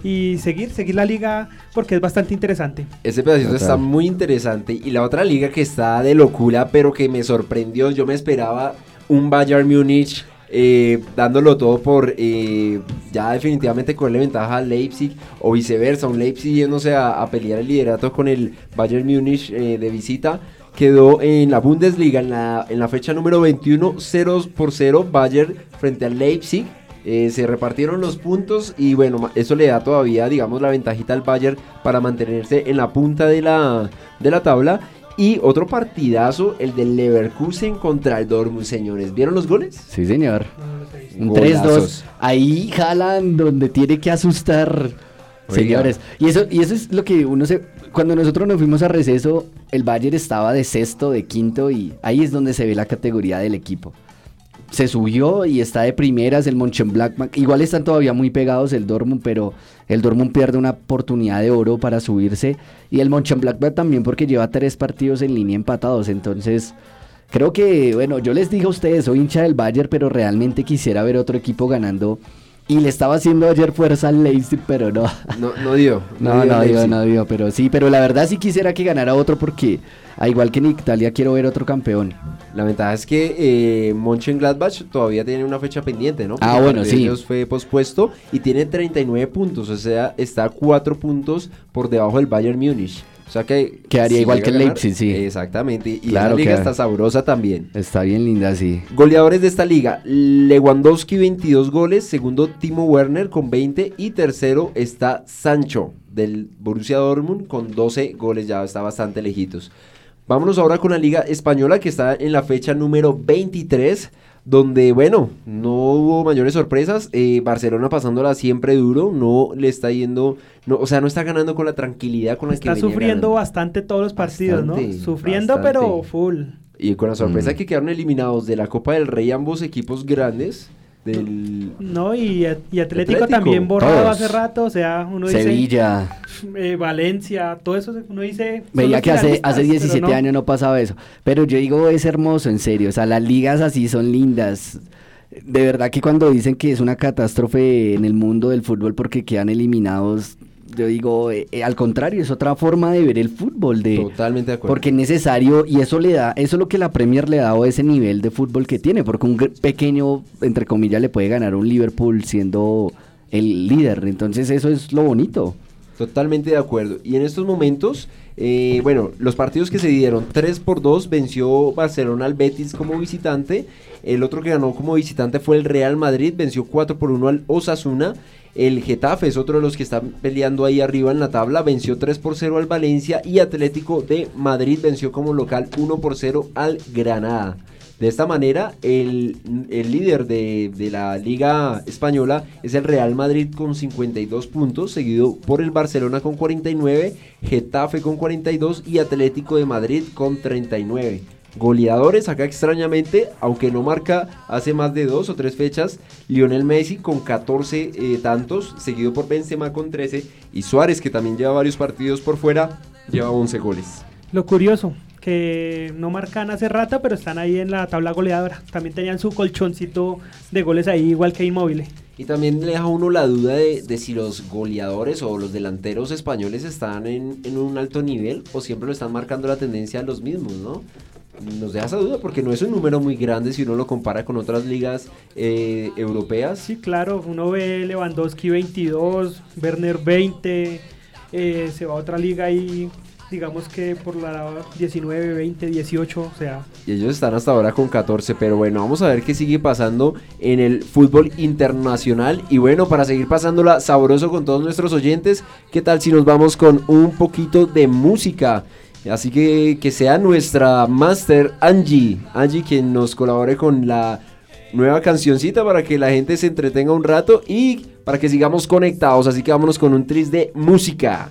y seguir, seguir la liga porque es bastante interesante. Ese pedacito Total. está muy interesante. Y la otra liga que está de locura, pero que me sorprendió. Yo me esperaba un Bayern Múnich eh, dándolo todo por eh, ya definitivamente cogerle ventaja al Leipzig o viceversa. Un Leipzig yéndose a, a pelear el liderato con el Bayern Múnich eh, de visita. Quedó en la Bundesliga en la, en la fecha número 21, 0 por 0 Bayern frente al Leipzig. Eh, se repartieron los puntos y bueno, eso le da todavía, digamos, la ventajita al Bayern para mantenerse en la punta de la, de la tabla. Y otro partidazo, el del Leverkusen contra el Dortmund, señores. ¿Vieron los goles? Sí, señor. Un Golazos. 3-2. Ahí jalan donde tiene que asustar. Señores, y eso, y eso es lo que uno se... Cuando nosotros nos fuimos a receso, el Bayern estaba de sexto, de quinto, y ahí es donde se ve la categoría del equipo. Se subió y está de primeras el Mönchengladbach. Igual están todavía muy pegados el Dortmund, pero el Dortmund pierde una oportunidad de oro para subirse. Y el Mönchengladbach también porque lleva tres partidos en línea empatados. Entonces, creo que, bueno, yo les dije a ustedes, soy hincha del Bayern, pero realmente quisiera ver otro equipo ganando. Y le estaba haciendo ayer fuerza al Leipzig, pero no. No, no dio. [LAUGHS] No, no Leipzig. dio, no dio, pero sí, pero la verdad sí quisiera que ganara otro porque, a igual que en Italia, quiero ver otro campeón. La ventaja es que eh, Mönchengladbach todavía tiene una fecha pendiente, ¿no? Ah, Porque el bueno, sí. ellos fue pospuesto y tiene 39 puntos, o sea, está 4 puntos por debajo del Bayern Múnich. O sea que... Quedaría igual que el Leipzig, sí. Exactamente, y Claro, la liga queda- está sabrosa también. Está bien linda, sí. Goleadores de esta liga, Lewandowski 22 goles, segundo Timo Werner con 20 y tercero está Sancho del Borussia Dortmund con 12 goles, ya está bastante lejitos. Vámonos ahora con la liga española que está en la fecha número 23, donde bueno, no hubo mayores sorpresas, eh, Barcelona pasándola siempre duro, no le está yendo, no, o sea, no está ganando con la tranquilidad con la que Está sufriendo ganando. bastante todos los partidos, Bastante, ¿no? Sufriendo, bastante. pero full. Y con la sorpresa Mm. que quedaron eliminados de la Copa del Rey ambos equipos grandes del No, y, y Atlético, Atlético, también borrado todos. hace rato, o sea, uno dice Sevilla. [LAUGHS] eh, Valencia, todo eso, uno dice... Veía que hace, hace pero 17 no. años no pasaba eso. Pero yo digo, es hermoso, en serio. O sea, las ligas así son lindas. De verdad que cuando dicen que es una catástrofe en el mundo del fútbol porque quedan eliminados, yo digo, eh, eh, al contrario, es otra forma de ver el fútbol. De, Totalmente de acuerdo. Porque es necesario, y eso le da, eso es lo que la Premier le ha dado ese nivel de fútbol que tiene, porque un pequeño, entre comillas, le puede ganar a un Liverpool siendo el líder. Entonces eso es lo bonito. Totalmente de acuerdo. Y en estos momentos, eh, bueno, los partidos que se dieron, 3 por 2 venció Barcelona al Betis como visitante. El otro que ganó como visitante fue el Real Madrid, venció 4 por 1 al Osasuna. El Getafe es otro de los que están peleando ahí arriba en la tabla, venció 3 por 0 al Valencia y Atlético de Madrid venció como local 1 por 0 al Granada. De esta manera, el, el líder de, de la Liga Española es el Real Madrid con 52 puntos, seguido por el Barcelona con 49, Getafe con 42 y Atlético de Madrid con 39. Goleadores, acá extrañamente, aunque no marca hace más de dos o tres fechas, Lionel Messi con 14 eh, tantos, seguido por Benzema con 13 y Suárez, que también lleva varios partidos por fuera, lleva 11 goles. Lo curioso, que no marcan hace rato, pero están ahí en la tabla goleadora. También tenían su colchoncito de goles ahí, igual que Inmóvil. Y también le deja a uno la duda de, de si los goleadores o los delanteros españoles están en, en un alto nivel o siempre lo están marcando la tendencia a los mismos, ¿no? Nos deja esa duda porque no es un número muy grande si uno lo compara con otras ligas eh, europeas. Sí, claro, uno ve Lewandowski 22, Werner 20, eh, se va a otra liga ahí, digamos que por la 19, 20, 18, o sea, Y ellos están hasta ahora con 14, pero bueno, vamos a ver qué sigue pasando en el fútbol internacional. Y bueno, para seguir pasándola sabroso con todos nuestros oyentes, ¿qué tal si nos vamos con un poquito de música? Así que que sea nuestra master Angie, Angie quien nos colabore con la nueva cancioncita para que la gente se entretenga un rato y para que sigamos conectados. Así que vámonos con un tris de música.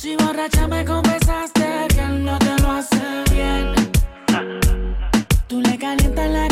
Si borracha me confesaste que él no te lo hace bien. Tú le calientas la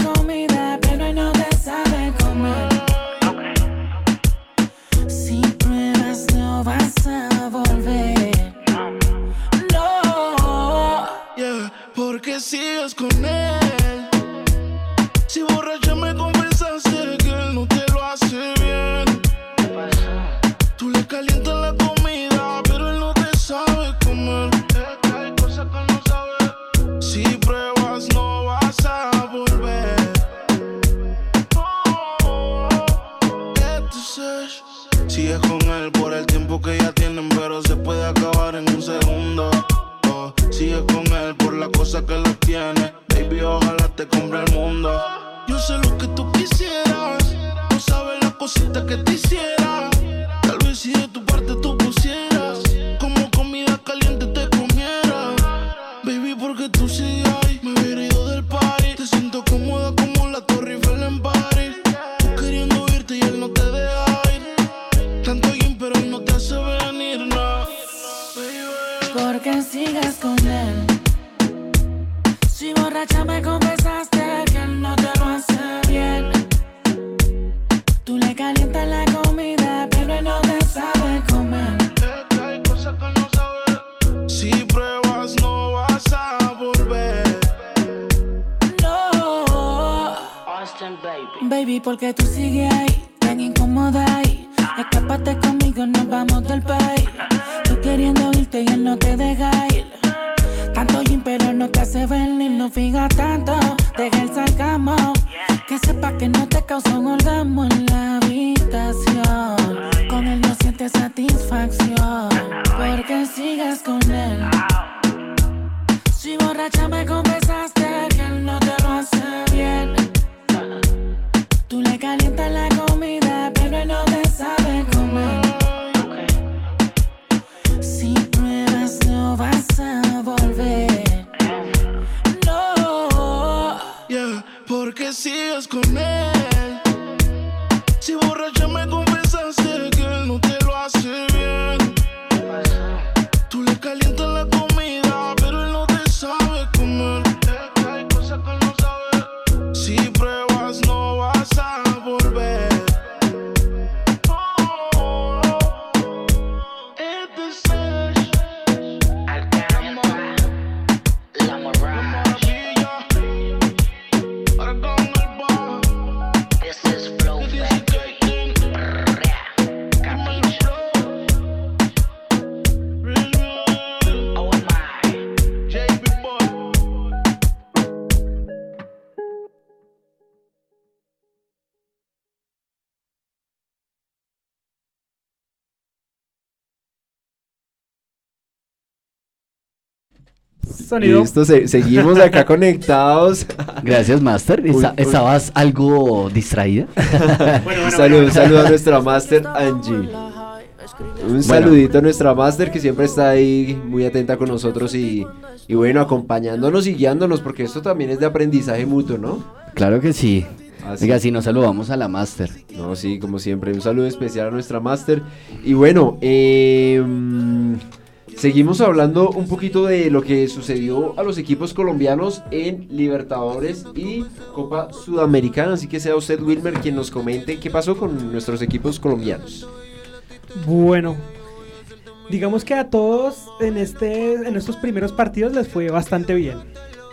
Sonido. Listo, se- seguimos acá conectados. [LAUGHS] Gracias, Master. Uy, Esa- uy. ¿Estabas algo distraída? [LAUGHS] Un saludo, un saludo a nuestra máster Angie. Un saludito a nuestra máster que siempre está ahí muy atenta con nosotros y, y bueno, acompañándonos y guiándonos porque esto también es de aprendizaje mutuo, ¿no? Claro que sí. Así. Oiga, si nos saludamos a la Master. No, sí, como siempre, un saludo especial a nuestra máster. Y bueno, eh, seguimos hablando un poquito de lo que sucedió a los equipos colombianos en Libertadores y Copa Sudamericana. Así que sea usted, Wilmer, quien nos comente qué pasó con nuestros equipos colombianos. Bueno, digamos que a todos en, este, en estos primeros partidos les fue bastante bien.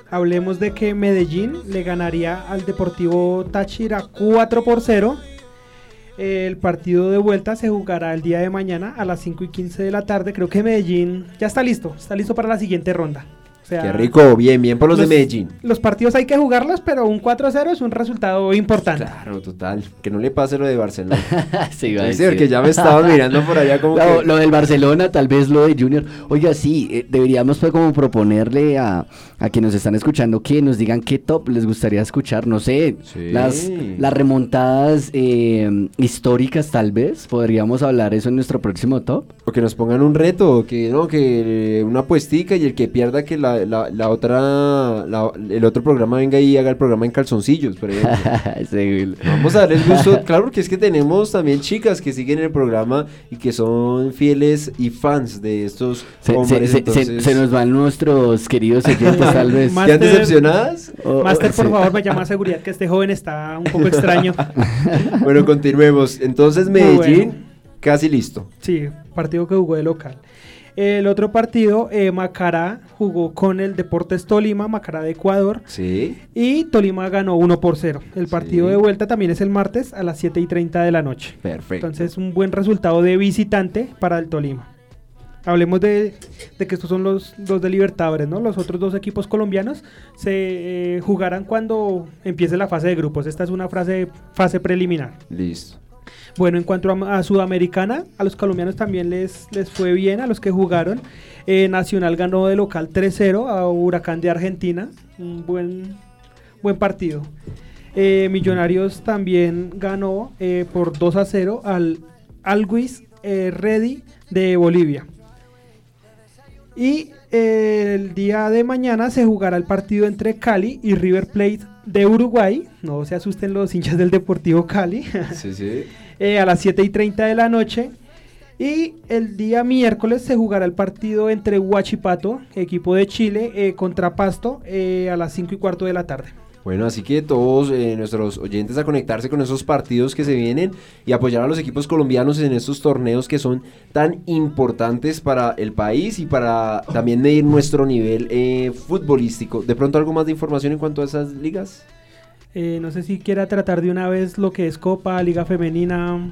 Hablemos de que Medellín le ganaría al Deportivo Táchira 4 por 0. El partido de vuelta se jugará el día de mañana a las 5 y 15 de la tarde. Creo que Medellín ya está listo, está listo para la siguiente ronda. O sea, Qué rico, bien, bien por los, de Medellín. Los partidos hay que jugarlos, pero un 4-0 es un resultado importante. Claro, total. Que no le pase lo de Barcelona. [LAUGHS] Se iba a Sí, decir. porque ya me estaban [LAUGHS] mirando por allá como que... lo del Barcelona, tal vez lo de Junior. Oiga, sí, eh, deberíamos pues como proponerle a, a quienes nos están escuchando que nos digan qué top les gustaría escuchar. No sé, Sí. las, las remontadas eh, históricas tal vez. Podríamos hablar eso en nuestro próximo top. O que nos pongan un reto, que no, que eh, una apuestica y el que pierda que la, la, la otra, la- el otro programa venga y haga el programa en calzoncillos, por ejemplo. [LAUGHS] Sí, Vamos a darles gusto, [LAUGHS] claro, porque es que tenemos también chicas que siguen el programa y que son fieles y fans de estos se, hombres. se- se- entonces, se nos van nuestros queridos [LAUGHS] oyentes tal vez. Ma- ¿Quedan Master- decepcionadas? Master, por sí. favor, me llama a seguridad que este joven está un poco extraño. [LAUGHS] Bueno, continuemos. Entonces, Medellín, bueno. casi listo. Sí, partido que jugó de local. El otro partido, eh, Macará jugó con el Deportes Tolima, Macará de Ecuador. Sí. Y Tolima ganó 1 por 0. El partido Sí. de vuelta también es el martes a las 7 y 30 de la noche. Perfecto. Entonces, un buen resultado de visitante para el Tolima. Hablemos de, de que estos son los dos de Libertadores, ¿no? Los otros dos equipos colombianos se eh, jugarán cuando empiece la fase de grupos. Esta es una frase, fase preliminar. Listo. Bueno, en cuanto a, a Sudamericana, a los colombianos también les, les fue bien, a los que jugaron. Eh, Nacional ganó de local 3-0 a Huracán de Argentina. Un buen, buen partido. Eh, Millonarios también ganó por 2-0 al Always eh, Ready de Bolivia. Y eh, el día de mañana se jugará el partido entre Cali y River Plate de Uruguay. No se asusten los hinchas del Deportivo Cali. [LAUGHS] Sí, sí. eh, a las 7 y 30 de la noche. Y el día miércoles se jugará el partido entre Huachipato, equipo de Chile, eh, contra Pasto eh, a las 5 y cuarto de la tarde. Bueno, así que todos eh, nuestros oyentes a conectarse con esos partidos que se vienen y apoyar a los equipos colombianos en estos torneos que son tan importantes para el país y para también medir nuestro nivel eh, futbolístico. ¿De pronto algo más de información en cuanto a esas ligas? Eh, no sé si quiera tratar de una vez lo que es Copa, Liga Femenina,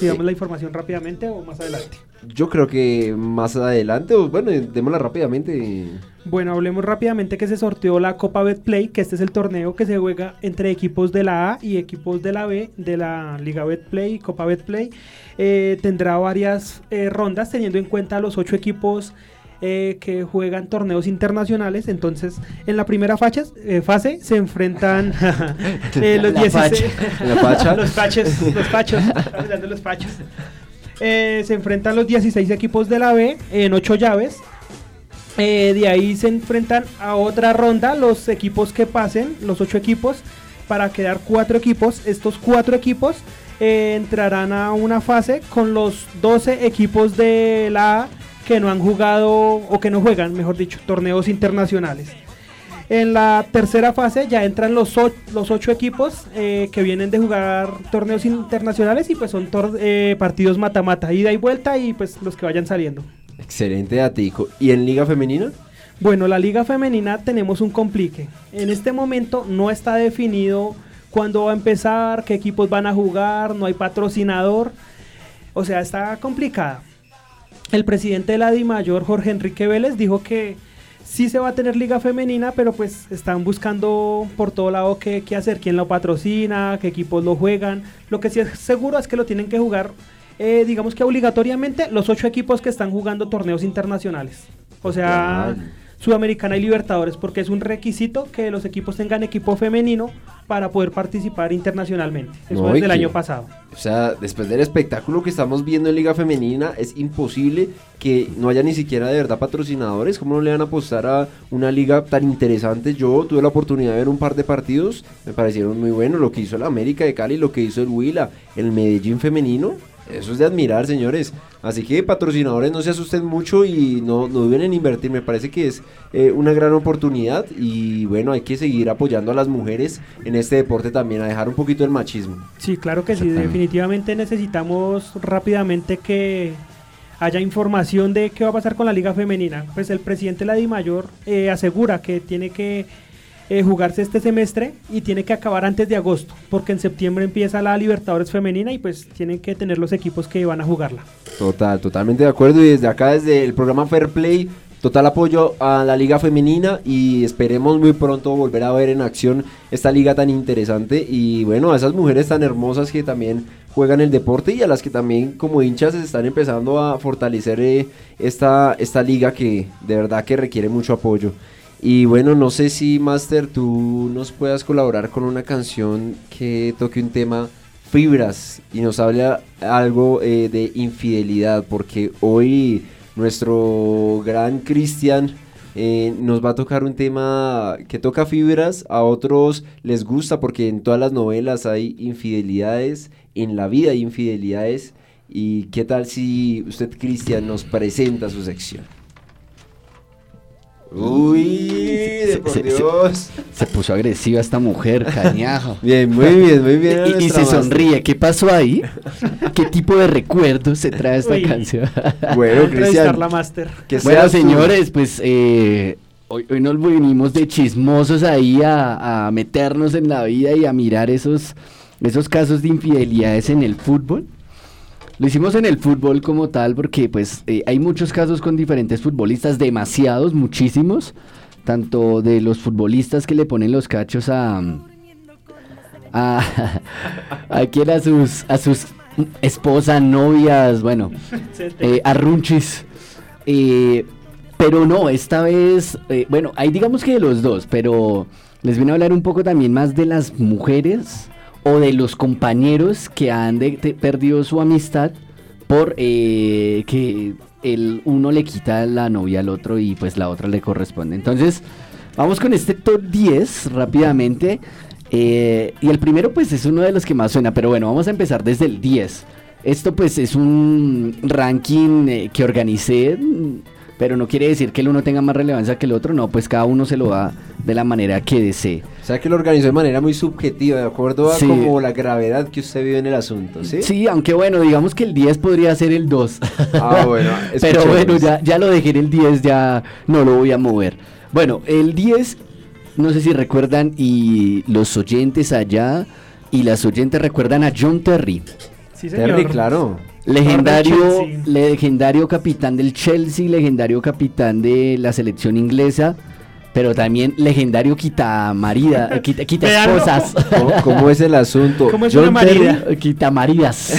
digamos la información rápidamente o más adelante. Yo creo que más adelante, bueno, démosla rápidamente. Bueno, hablemos rápidamente que se sorteó la Copa Betplay, que este es el torneo que se juega entre equipos de la A y equipos de la B de la Liga Betplay, Copa Betplay. Eh, tendrá varias eh, rondas teniendo en cuenta los ocho equipos eh, que juegan torneos internacionales. Entonces, en la primera facha- eh, fase se enfrentan [LAUGHS] eh, los La 16 La facha. [LAUGHS] los fachos, los fachos, los fachos. Eh, se enfrentan los 16 equipos de la B en 8 llaves. Eh, de ahí se enfrentan a otra ronda los equipos que pasen, los 8 equipos, para quedar 4 equipos. Estos 4 equipos eh, entrarán a una fase con los 12 equipos de la A que no han jugado o que no juegan, mejor dicho, torneos internacionales. En la tercera fase ya entran los, o- los ocho equipos eh, que vienen de jugar torneos internacionales y pues son eh, partidos mata-mata, ida y vuelta y pues los que vayan saliendo. Excelente datico. ¿Y en Liga Femenina? Bueno, la liga femenina tenemos un complique. En este momento no está definido cuándo va a empezar, qué equipos van a jugar, no hay patrocinador. O sea, está complicada. El presidente de la DIMAYOR, Jorge Enrique Vélez, dijo que sí se va a tener liga femenina, pero pues están buscando por todo lado qué, qué hacer, quién lo patrocina, qué equipos lo juegan. Lo que sí es seguro es que lo tienen que jugar, eh, digamos que obligatoriamente, los ocho equipos que están jugando torneos internacionales. O sea. Sudamericana y Libertadores, porque es un requisito que los equipos tengan equipo femenino para poder participar internacionalmente. Eso No, es del que- año pasado. O sea, después del espectáculo que estamos viendo en Liga Femenina, es imposible que no haya ni siquiera de verdad patrocinadores. ¿Cómo no le van a apostar a una liga tan interesante? Yo tuve la oportunidad de ver un par de partidos, me parecieron muy buenos. Lo que hizo el América de Cali, lo que hizo el Huila, el Medellín femenino. Eso es de admirar, señores. Así que patrocinadores no se asusten mucho y no, no duden en invertir. Me parece que es eh, una gran oportunidad y bueno, hay que seguir apoyando a las mujeres en este deporte también, a dejar un poquito el machismo. Sí, claro que sí, definitivamente necesitamos rápidamente que haya información de qué va a pasar con la liga femenina. Pues el presidente de la DIMAYOR eh, asegura que tiene que eh, jugarse este semestre y tiene que acabar antes de agosto, porque en septiembre empieza la Libertadores femenina y pues tienen que tener los equipos que van a jugarla. Total, totalmente de acuerdo. Y desde acá, desde el programa Fair Play, total apoyo a la liga femenina y esperemos muy pronto volver a ver en acción esta liga tan interesante. Y bueno, a esas mujeres tan hermosas que también juegan el deporte y a las que también como hinchas se están empezando a fortalecer eh, esta, esta liga que de verdad que requiere mucho apoyo. Y bueno, no sé si Master tú nos puedas colaborar con una canción que toque un tema fibras y nos habla algo eh, de infidelidad, porque hoy nuestro gran Cristian eh, nos va a tocar un tema que toca fibras, a otros les gusta porque en todas las novelas hay infidelidades, en la vida hay infidelidades. ¿Y qué tal si usted, Cristian, nos presenta su sección? Uy, por Se- se- Dios. Se puso agresiva esta mujer, cañajo. [LAUGHS] Bien, muy bien, muy bien. Y, se master. sonríe. ¿Qué pasó ahí? ¿Qué tipo de recuerdos se trae esta Uy. canción? [LAUGHS] Bueno, Cristian. Bueno, tú. señores, pues eh, hoy, hoy nos vinimos de chismosos ahí a, a meternos en la vida y a mirar esos, esos casos de infidelidades en el fútbol. Lo hicimos en el fútbol como tal porque pues eh, hay muchos casos con diferentes futbolistas, demasiados, muchísimos, tanto de los futbolistas que le ponen los cachos a... a, [LAUGHS] a, quién, a sus a sus esposas, novias, bueno, eh, arrunchis. Eh, pero no, esta vez, eh, bueno, hay digamos que de los dos, pero les vine a hablar un poco también más de las mujeres o de los compañeros que han perdido su amistad por eh, que el uno le quita la novia al otro y pues la otra le corresponde. Entonces, vamos con este top 10 rápidamente. Eh, y el primero pues es uno de los que más suena, pero bueno, vamos a empezar desde el 10. Esto pues es un ranking eh, que organicé, pero no quiere decir que el uno tenga más relevancia que el otro, no, pues cada uno se lo da de la manera que desee. O sea que lo organizó de manera muy subjetiva, de acuerdo a Sí. como la gravedad que usted vive en el asunto, ¿sí? Sí, aunque bueno, digamos que el 10 podría ser el 2. Ah, bueno, [LAUGHS] Pero bueno, ya, ya lo dejé en el 10, ya no lo voy a mover. Bueno, el 10, no sé si recuerdan, y los oyentes allá y las oyentes recuerdan a John Terry, Sí, señor. Terry, claro. Legendario, legendario capitán del Chelsea, legendario capitán de la selección inglesa, pero también legendario [LAUGHS] quita marida, quita, esposas. [LAUGHS] ¿Cómo, cómo es el asunto? [LAUGHS] ¿Cómo es John una Terry, marida? Quita maridas.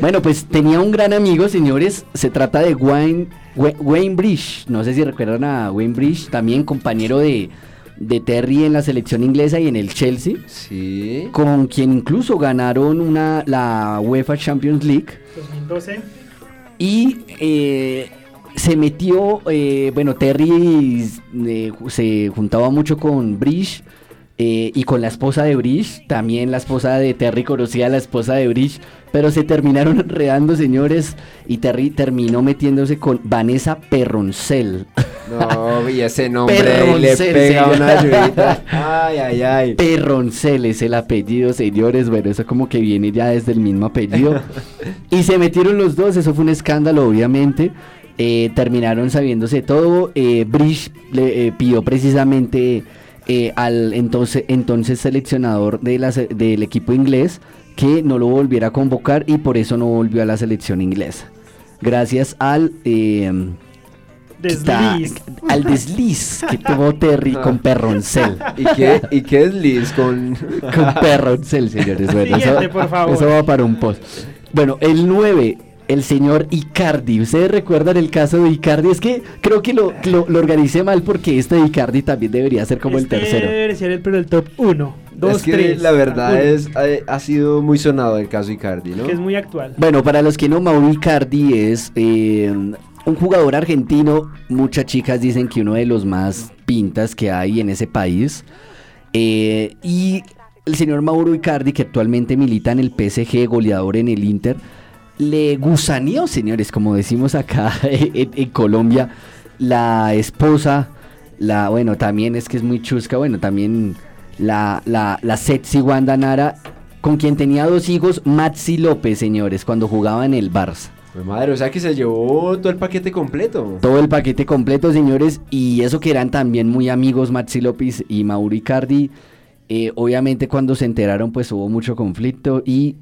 bueno, pues tenía un gran amigo, señores. Se trata de Wayne, Wa- Wayne Bridge. No sé si recuerdan a Wayne Bridge, también compañero de, de Terry en la selección inglesa y en el Chelsea. Sí. Con quien incluso ganaron una, la UEFA Champions League. 2012. Y eh, se metió, eh, bueno, Terry eh, se juntaba mucho con Bridge eh, y con la esposa de Bridge. También la esposa de Terry conocía a la esposa de Bridge. Pero se terminaron [LAUGHS] enredando, señores. Y Terry terminó metiéndose con Vanessa Perroncel. No, y ese nombre le pega una. [LAUGHS] Ay, ay, ay. Perroncel es el apellido, señores. Bueno, eso como que viene ya desde el mismo apellido. [LAUGHS] y se metieron los dos, eso fue un escándalo, obviamente. Eh, terminaron sabiéndose todo. Eh, Bridge le eh, pidió precisamente eh, al entonces, entonces seleccionador de la del equipo inglés que no lo volviera a convocar y por eso no volvió a la selección inglesa. Gracias al eh, Desliz. al desliz que tuvo Terry [LAUGHS] con Perroncel. ¿Y qué, y qué es Liz con.? Con Perroncel, señores. Bueno, Siguiente, eso, por favor. eso va para un post. Bueno, el 9, el señor Icardi. ¿Ustedes recuerdan el caso de Icardi? Es que creo que lo, lo, lo organicé mal porque este de Icardi también debería ser como el Este tercero. Debería ser el, pero el top 1. 2, es que 3. la verdad es, ha, ha sido muy sonado el caso Icardi, ¿no? Que es muy actual. Bueno, para los que no, Mauro Icardi es eh, un jugador argentino. Muchas chicas dicen que uno de los más pintas que hay en ese país. Eh, y el señor Mauro Icardi, que actualmente milita en el PSG, goleador en el Inter, le gusaneó, señores, como decimos acá [LAUGHS] en, en Colombia, la esposa, la, bueno, también es que es muy chusca, bueno, también la, la, la sexy Wanda Nara, con quien tenía dos hijos, Maxi López, señores, cuando jugaba en el Barça. Pues madre, o sea que se llevó todo el paquete completo. Todo el paquete completo, señores, y eso que eran también muy amigos Maxi López y Mauro Icardi. eh, obviamente cuando se enteraron pues hubo mucho conflicto y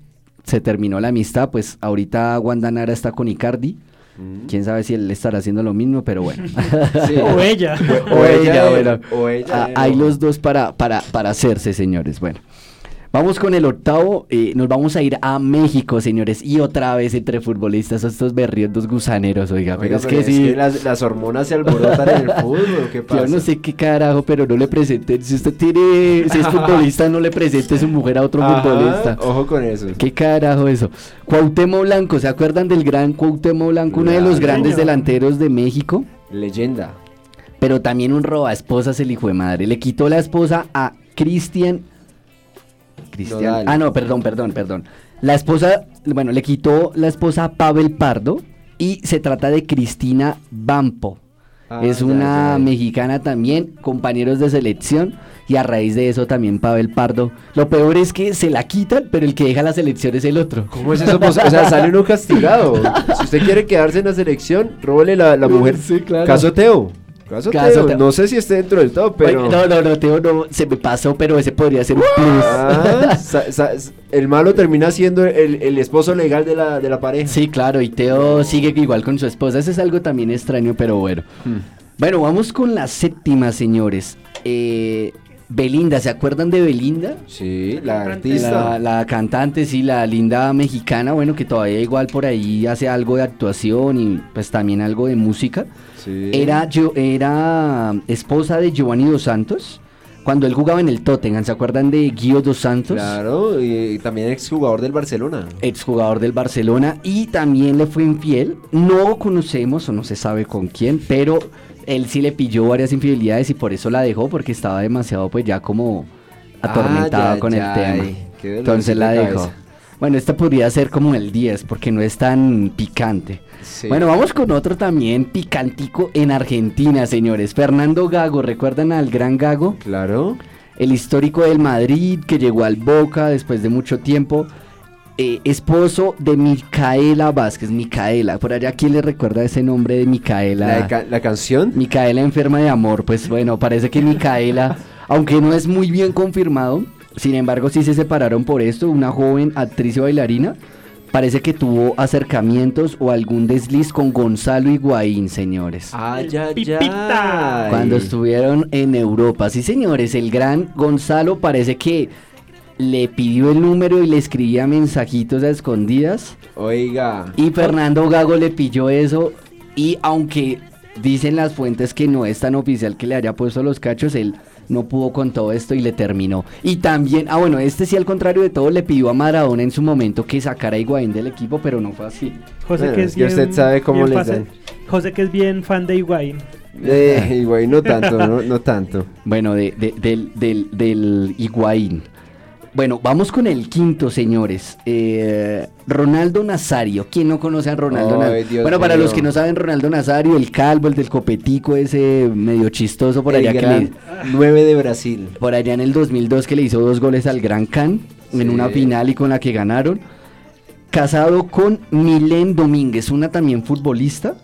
se terminó la amistad, pues ahorita Wanda Nara está con Icardi. Mm. Quién sabe si él estará haciendo lo mismo, pero bueno. [LAUGHS] Sí. O ella. O ella, bueno. o ella, Ah, hay no. los dos para, para, para hacerse, señores. Bueno, vamos con el octavo. eh, nos vamos a ir a México, señores. Y otra vez entre futbolistas, estos berriendos gusaneros, oiga. pero es pero que sí. las, las hormonas se alborotan en el fútbol, ¿o ¿qué pasa? [LAUGHS] Yo no sé qué carajo, pero no le presenten. Si usted tiene, si es [LAUGHS] futbolista, no le presente su mujer a otro Ajá, futbolista. Ojo con eso. ¿Qué carajo eso? Cuauhtémoc Blanco, ¿se acuerdan del gran Cuauhtémoc Blanco? Uno de los grandes delanteros de México. Leyenda. Pero también un roba esposas el hijo de madre. Le quitó la esposa a Cristian. Cristian. Ah, no, perdón, perdón, perdón. La esposa, bueno, le quitó la esposa a Pavel Pardo y se trata de Cristina Bampo. Ah, es ya, una ya. mexicana también, compañeros de selección. Y a raíz de eso también Pavel Pardo. Lo peor es que se la quitan, pero el que deja la selección es el otro. ¿Cómo es eso? O sea, sale uno castigado. [LAUGHS] Si usted quiere quedarse en la selección, róbele la, la mujer. Sí, claro. Caso Teo. Caso, Caso Teo. Teo. No sé si esté dentro del top, pero. Oye, no, no, no, Teo, no, se me pasó, pero ese podría ser un plus. Ah, [LAUGHS] sa- sa- el malo termina siendo el, el esposo legal de la, de la pareja. Sí, claro, y Teo sigue igual con su esposa. Eso es algo también extraño, pero bueno. Hmm. Bueno, vamos con la séptima, señores. Eh, Belinda, ¿se acuerdan de Belinda? Sí, la La- artista. La, la cantante, sí, la linda mexicana, bueno, que todavía igual por ahí hace algo de actuación y pues también algo de música. Sí. Era, yo, era esposa de Giovanni Dos Santos cuando él jugaba en el Tottenham. ¿Se acuerdan de Guido Dos Santos? Claro, y también exjugador del Barcelona. exjugador del Barcelona y también le fue infiel. No conocemos o no se sabe con quién, pero él sí le pilló varias infidelidades y por eso la dejó porque estaba demasiado pues ya como atormentado Ah, ya, con ya, el tema. ay, Entonces la dejó. cabeza. Bueno, esta podría ser como el 10 porque no es tan picante. Sí. Bueno, vamos con otro también picantico en Argentina, señores. Fernando Gago, ¿recuerdan al gran Gago? Claro. el histórico del Madrid que llegó al Boca después de mucho tiempo. Eh, esposo de Micaela Vázquez, Micaela, por allá quién le recuerda ese nombre de Micaela. La, de ca- la canción. Micaela enferma de amor, pues bueno, parece que Micaela, [LAUGHS] aunque no es muy bien confirmado, sin embargo sí se separaron por esto, una joven actriz y bailarina, parece que tuvo acercamientos o algún desliz con Gonzalo Higuaín, señores. Ya, Pipita. ya. Cuando estuvieron en Europa. Sí, señores, el gran Gonzalo parece que le pidió el número y le escribía mensajitos a escondidas. Oiga. Y Fernando Gago le pilló eso. Y aunque dicen las fuentes que no es tan oficial que le haya puesto los cachos, él no pudo con todo esto y le terminó. Y también, ah bueno, este sí al contrario de todo le pidió a Maradona en su momento que sacara a Higuaín del equipo, pero no fue así. José Bueno, que es es que usted bien- sabe cómo les fase- dan. José que es bien fan de Higuaín. Eh, igual, no tanto, no, no tanto. Bueno, de, de- del, del, del Higuaín. Bueno, vamos con el quinto, señores. Eh, Ronaldo Nazario. ¿Quién no conoce a Ronaldo Nazario? Bueno, para los que no saben, Ronaldo Nazario, el calvo, el del copetico, ese medio chistoso por El allá que le- 9 de Brasil. por allá en el 2002 que le hizo dos goles al Gran Can en una final y con la que ganaron. Casado con Milén Domínguez, una también futbolista.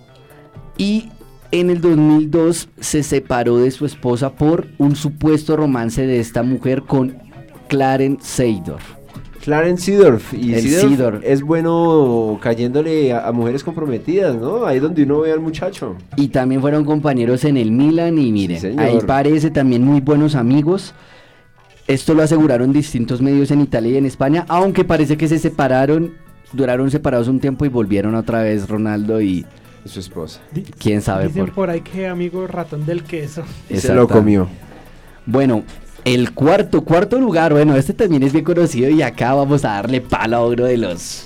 Y en el 2002 se separó de su esposa por un supuesto romance de esta mujer con Clarence Seydorf. Clarence Seedorf. Y El Seedorf Seedorf. es bueno cayéndole a, a mujeres comprometidas, ¿no? Ahí donde uno ve al muchacho. Y también fueron compañeros en el Milan y miren, ahí parece también muy buenos amigos. Esto lo aseguraron distintos medios en Italia y en España, aunque parece que se separaron, duraron separados un tiempo y volvieron otra vez Ronaldo y Y su esposa. Quién sabe Dicen por por ahí que amigo ratón del queso. Y se lo comió. Bueno, el cuarto, cuarto lugar, bueno, este también es bien conocido y acá vamos a darle palo a uno de los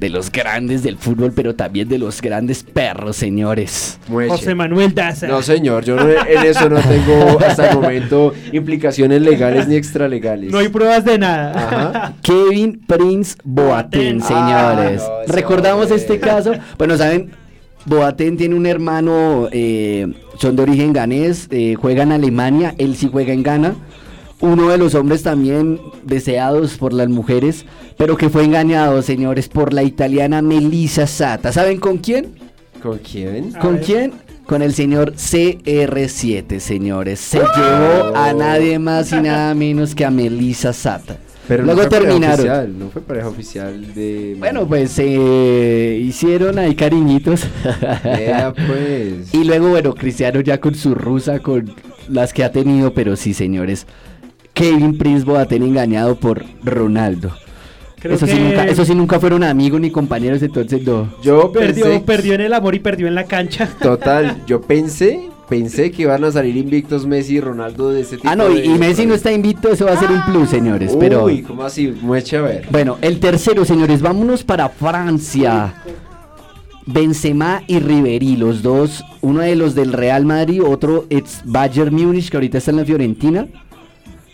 de los grandes del fútbol, pero también de los grandes perros, señores. Mueche. José Manuel Daza. No, señor, yo no- en eso no tengo hasta el momento implicaciones legales ni extralegales. No hay pruebas de nada. Ajá. Kevin Prince Boateng, señores. Ah, no, Recordamos hombre. este caso. Bueno, saben, Boateng tiene un hermano, eh, son de origen ganés, eh, juega en Alemania, él sí juega en Ghana. Uno de los hombres también deseados por las mujeres, pero que fue engañado, señores, por la italiana Melissa Sata. ¿Saben con quién? ¿Con quién? A ¿Con ver. quién? Con el señor CR7, señores. Se llevó a nadie más y nada menos que a Melissa Sata. Pero Luego no fue pareja terminaron. Oficial, no fue pareja oficial de. Bueno, pues eh, hicieron ahí cariñitos. [LAUGHS] Pues. y luego, bueno, Cristiano ya con su rusa, con las que ha tenido, pero sí, señores. Kevin Prince Boateng engañado por Ronaldo. Creo Eso, sí nunca, eso sí nunca fueron amigos ni compañeros, entonces no. Yo perdió, pensé- perdió en el amor y perdió en la cancha. [LAUGHS] Total, yo pensé, pensé que iban a salir invictos Messi y Ronaldo de ese tipo. Ah, no, y, de- y Messi no está invicto, eso va a ser un plus, señores. Pero Uy, ¿cómo así? Mueche a ver. bueno, el tercero, señores, vámonos para Francia. Benzema y Ribery, los dos, uno de los del Real Madrid, otro ex Bayern Múnich, que ahorita está en la Fiorentina.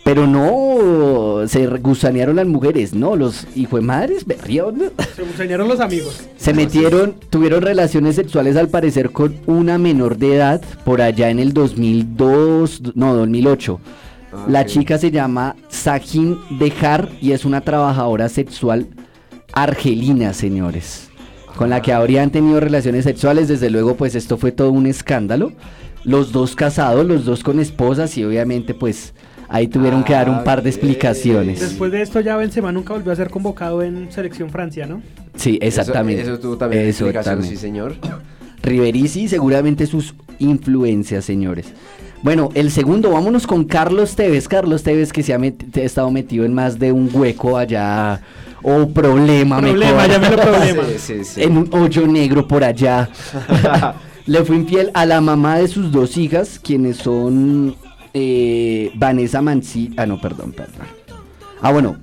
Pero no se gusanearon las mujeres, no, los hijos de madres berriones, ¿no? Se gusanearon los amigos. Se metieron, tuvieron relaciones sexuales al parecer con una menor de edad por allá en el 2002, no, 2008. Ah, La chica se llama Sajin Dejar y es una trabajadora sexual argelina, señores, con la que habrían tenido relaciones sexuales. Desde luego, pues esto fue todo un escándalo. Los dos casados, los dos con esposas y obviamente, pues ahí tuvieron que dar un par de Ah, explicaciones. Después de esto ya Benzema nunca volvió a ser convocado en selección Francia, ¿no? Sí, Eso- exactamente. Eso, tuvo también Eso explicación, también. sí, señor. Riverici, seguramente sus influencias, señores. Bueno, el segundo, vámonos con Carlos Tevez. Carlos Tevez que se ha, met- ha estado metido en más de un hueco allá, o problema, Problema, mejor, llámelo problema. [LAUGHS] Sí, sí, sí. en un hoyo negro por allá. [LAUGHS] Le fue infiel a la mamá de sus dos hijas, quienes son eh, Vanessa Mancilla. Ah, no, perdón, perdón. Ah, bueno,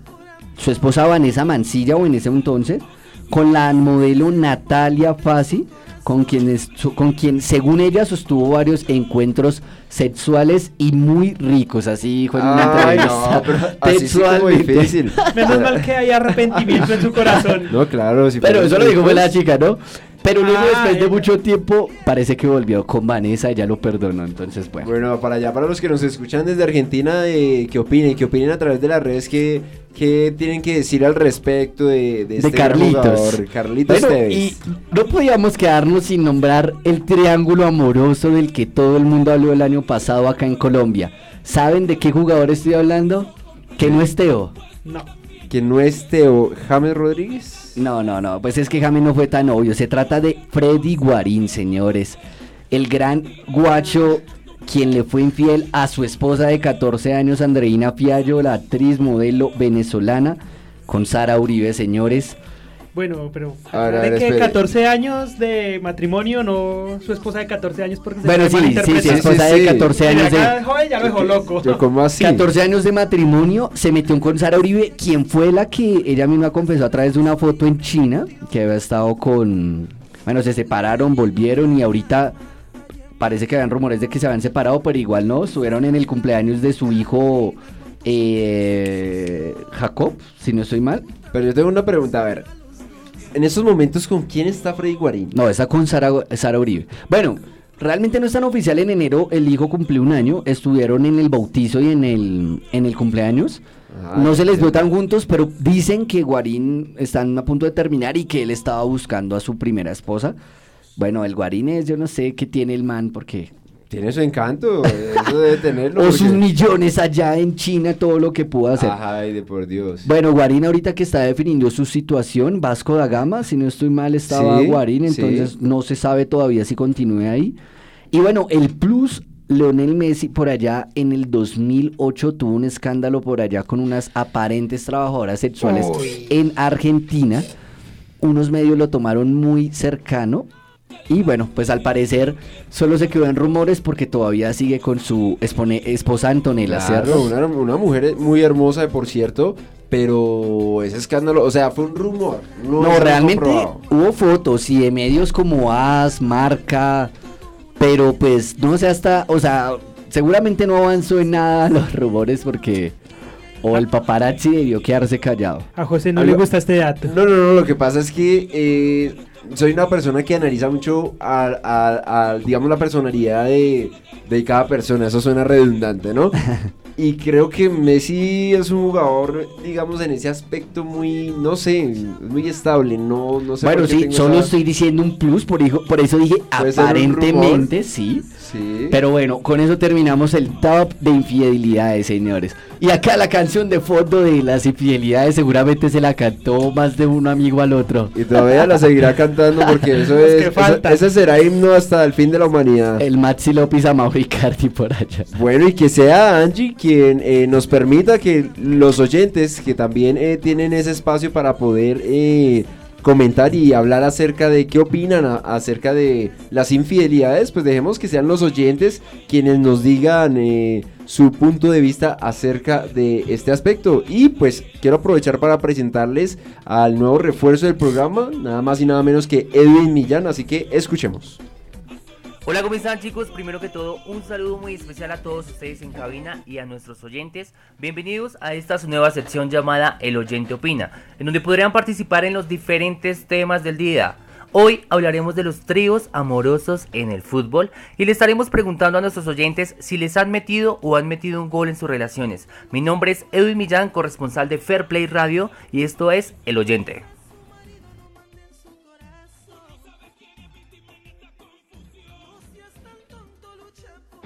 su esposa Vanessa Mancilla, o en ese entonces, con la modelo Natalia Fassi, con quien, es- con quien según ella sostuvo varios encuentros sexuales y muy ricos, así dijo en una entrevista. no, pero así sí como difícil. Menos mal que hay arrepentimiento en su corazón. No, claro, si Pero eso lo dijo fue la chica, ¿no? Pero luego Ah, después de mucho tiempo parece que volvió con Vanessa, ella lo perdonó, entonces bueno. Bueno, para allá, para los que nos escuchan desde Argentina, eh, que opinen, que opinen a través de las redes, que, que tienen que decir al respecto de, de de este Carlitos. jugador, Carlitos Bueno, Tevez. y no podíamos quedarnos sin nombrar el triángulo amoroso del que todo el mundo habló el año pasado acá en Colombia. ¿Saben de qué jugador estoy hablando? Que no es Teo. No. Que no es Teo James Rodríguez. No, no, no, pues es que James no fue tan obvio. Se trata de Freddy Guarín, señores. El gran guacho quien le fue infiel a su esposa de 14 años, Andreina Fiallo, la actriz modelo venezolana, con Sara Uribe, señores. Bueno, pero de que espere. 14 años de matrimonio, no su esposa de 14 años porque se Bueno, puede sí, sí, sí, esposa sí, de sí. 14 Mira, años de... joven ya lo dejó loco. Yo como así. 14 años de matrimonio, se metió con Sara Uribe, quien fue la que ella misma confesó a través de una foto en China, que había estado con... Bueno, se separaron, volvieron y ahorita parece que habían rumores de que se habían separado, pero igual no, estuvieron en el cumpleaños de su hijo eh, Jacob, si no estoy mal. Pero yo tengo una pregunta, a ver. En estos momentos, ¿con quién está Freddy Guarín? No, está con Sara, Sara Uribe. Bueno, realmente no es tan oficial. En enero el hijo cumplió un año. Estuvieron en el bautizo y en el, en el cumpleaños. Ah, no se les vio tan juntos, pero dicen que Guarín están a punto de terminar y que él estaba buscando a su primera esposa. Bueno, el Guarín es, yo no sé qué tiene el man, porque... Tiene su encanto, eso debe tenerlo. O porque- sus millones allá en China, todo lo que pudo hacer. Ay, de por Dios. Bueno, Guarín ahorita que está definiendo su situación, Vasco da Gama, si no estoy mal, estaba Sí, Guarín, sí. entonces no se sabe todavía si continúe ahí. Y bueno, el plus, Leonel Messi por allá en el 2008 tuvo un escándalo por allá con unas aparentes trabajadoras sexuales en Argentina. Unos medios lo tomaron muy cercano. Y bueno, pues al parecer solo se quedó en rumores porque todavía sigue con su expone- esposa Antonella, Claro, ¿cierto? una, una mujer muy hermosa, por cierto, pero ese escándalo, o sea, fue un rumor. No, realmente comprobado. hubo fotos y de medios como AS, Marca, pero pues no sé hasta, o sea, seguramente no avanzó en nada [LAUGHS] los rumores porque o el paparazzi debió quedarse callado. A José no Algo- le gusta este dato. No, no, no, lo que pasa es que eh, soy una persona que analiza mucho a, digamos, la personalidad de, de cada persona. Eso suena redundante, ¿no? [LAUGHS] Y creo que Messi es un jugador, digamos, en ese aspecto muy, no sé, muy estable. No, no sé bueno, sí, solo esa- estoy diciendo un plus, por, hijo- por eso dije aparentemente sí. Sí. Pero bueno, con eso terminamos el top de infidelidades, señores. Y acá la canción de fondo de las infidelidades seguramente se la cantó más de un amigo al otro. Y todavía la seguirá [LAUGHS] cantando porque [LAUGHS] eso es. que eso- ese será himno hasta el fin de la humanidad. El Maxi López a Mauro Icardi por allá. Bueno, y que sea Angie quien eh, nos permita que los oyentes que también eh, tienen ese espacio para poder eh, comentar y hablar acerca de qué opinan acerca de las infidelidades, pues dejemos que sean los oyentes quienes nos digan su punto de vista acerca de este aspecto. Y pues quiero aprovechar para presentarles al nuevo refuerzo del programa, nada más y nada menos que Edwin Millán, así que escuchemos. Hola, ¿cómo están chicos? Primero que todo, un saludo muy especial a todos ustedes en cabina y a nuestros oyentes. Bienvenidos a esta su nueva sección llamada El Oyente Opina, en donde podrán participar en los diferentes temas del día. Hoy hablaremos de los tríos amorosos en el fútbol y le estaremos preguntando a nuestros oyentes si les han metido o han metido un gol en sus relaciones. Mi nombre es Edwin Millán, corresponsal de Fair Play Radio y esto es El Oyente.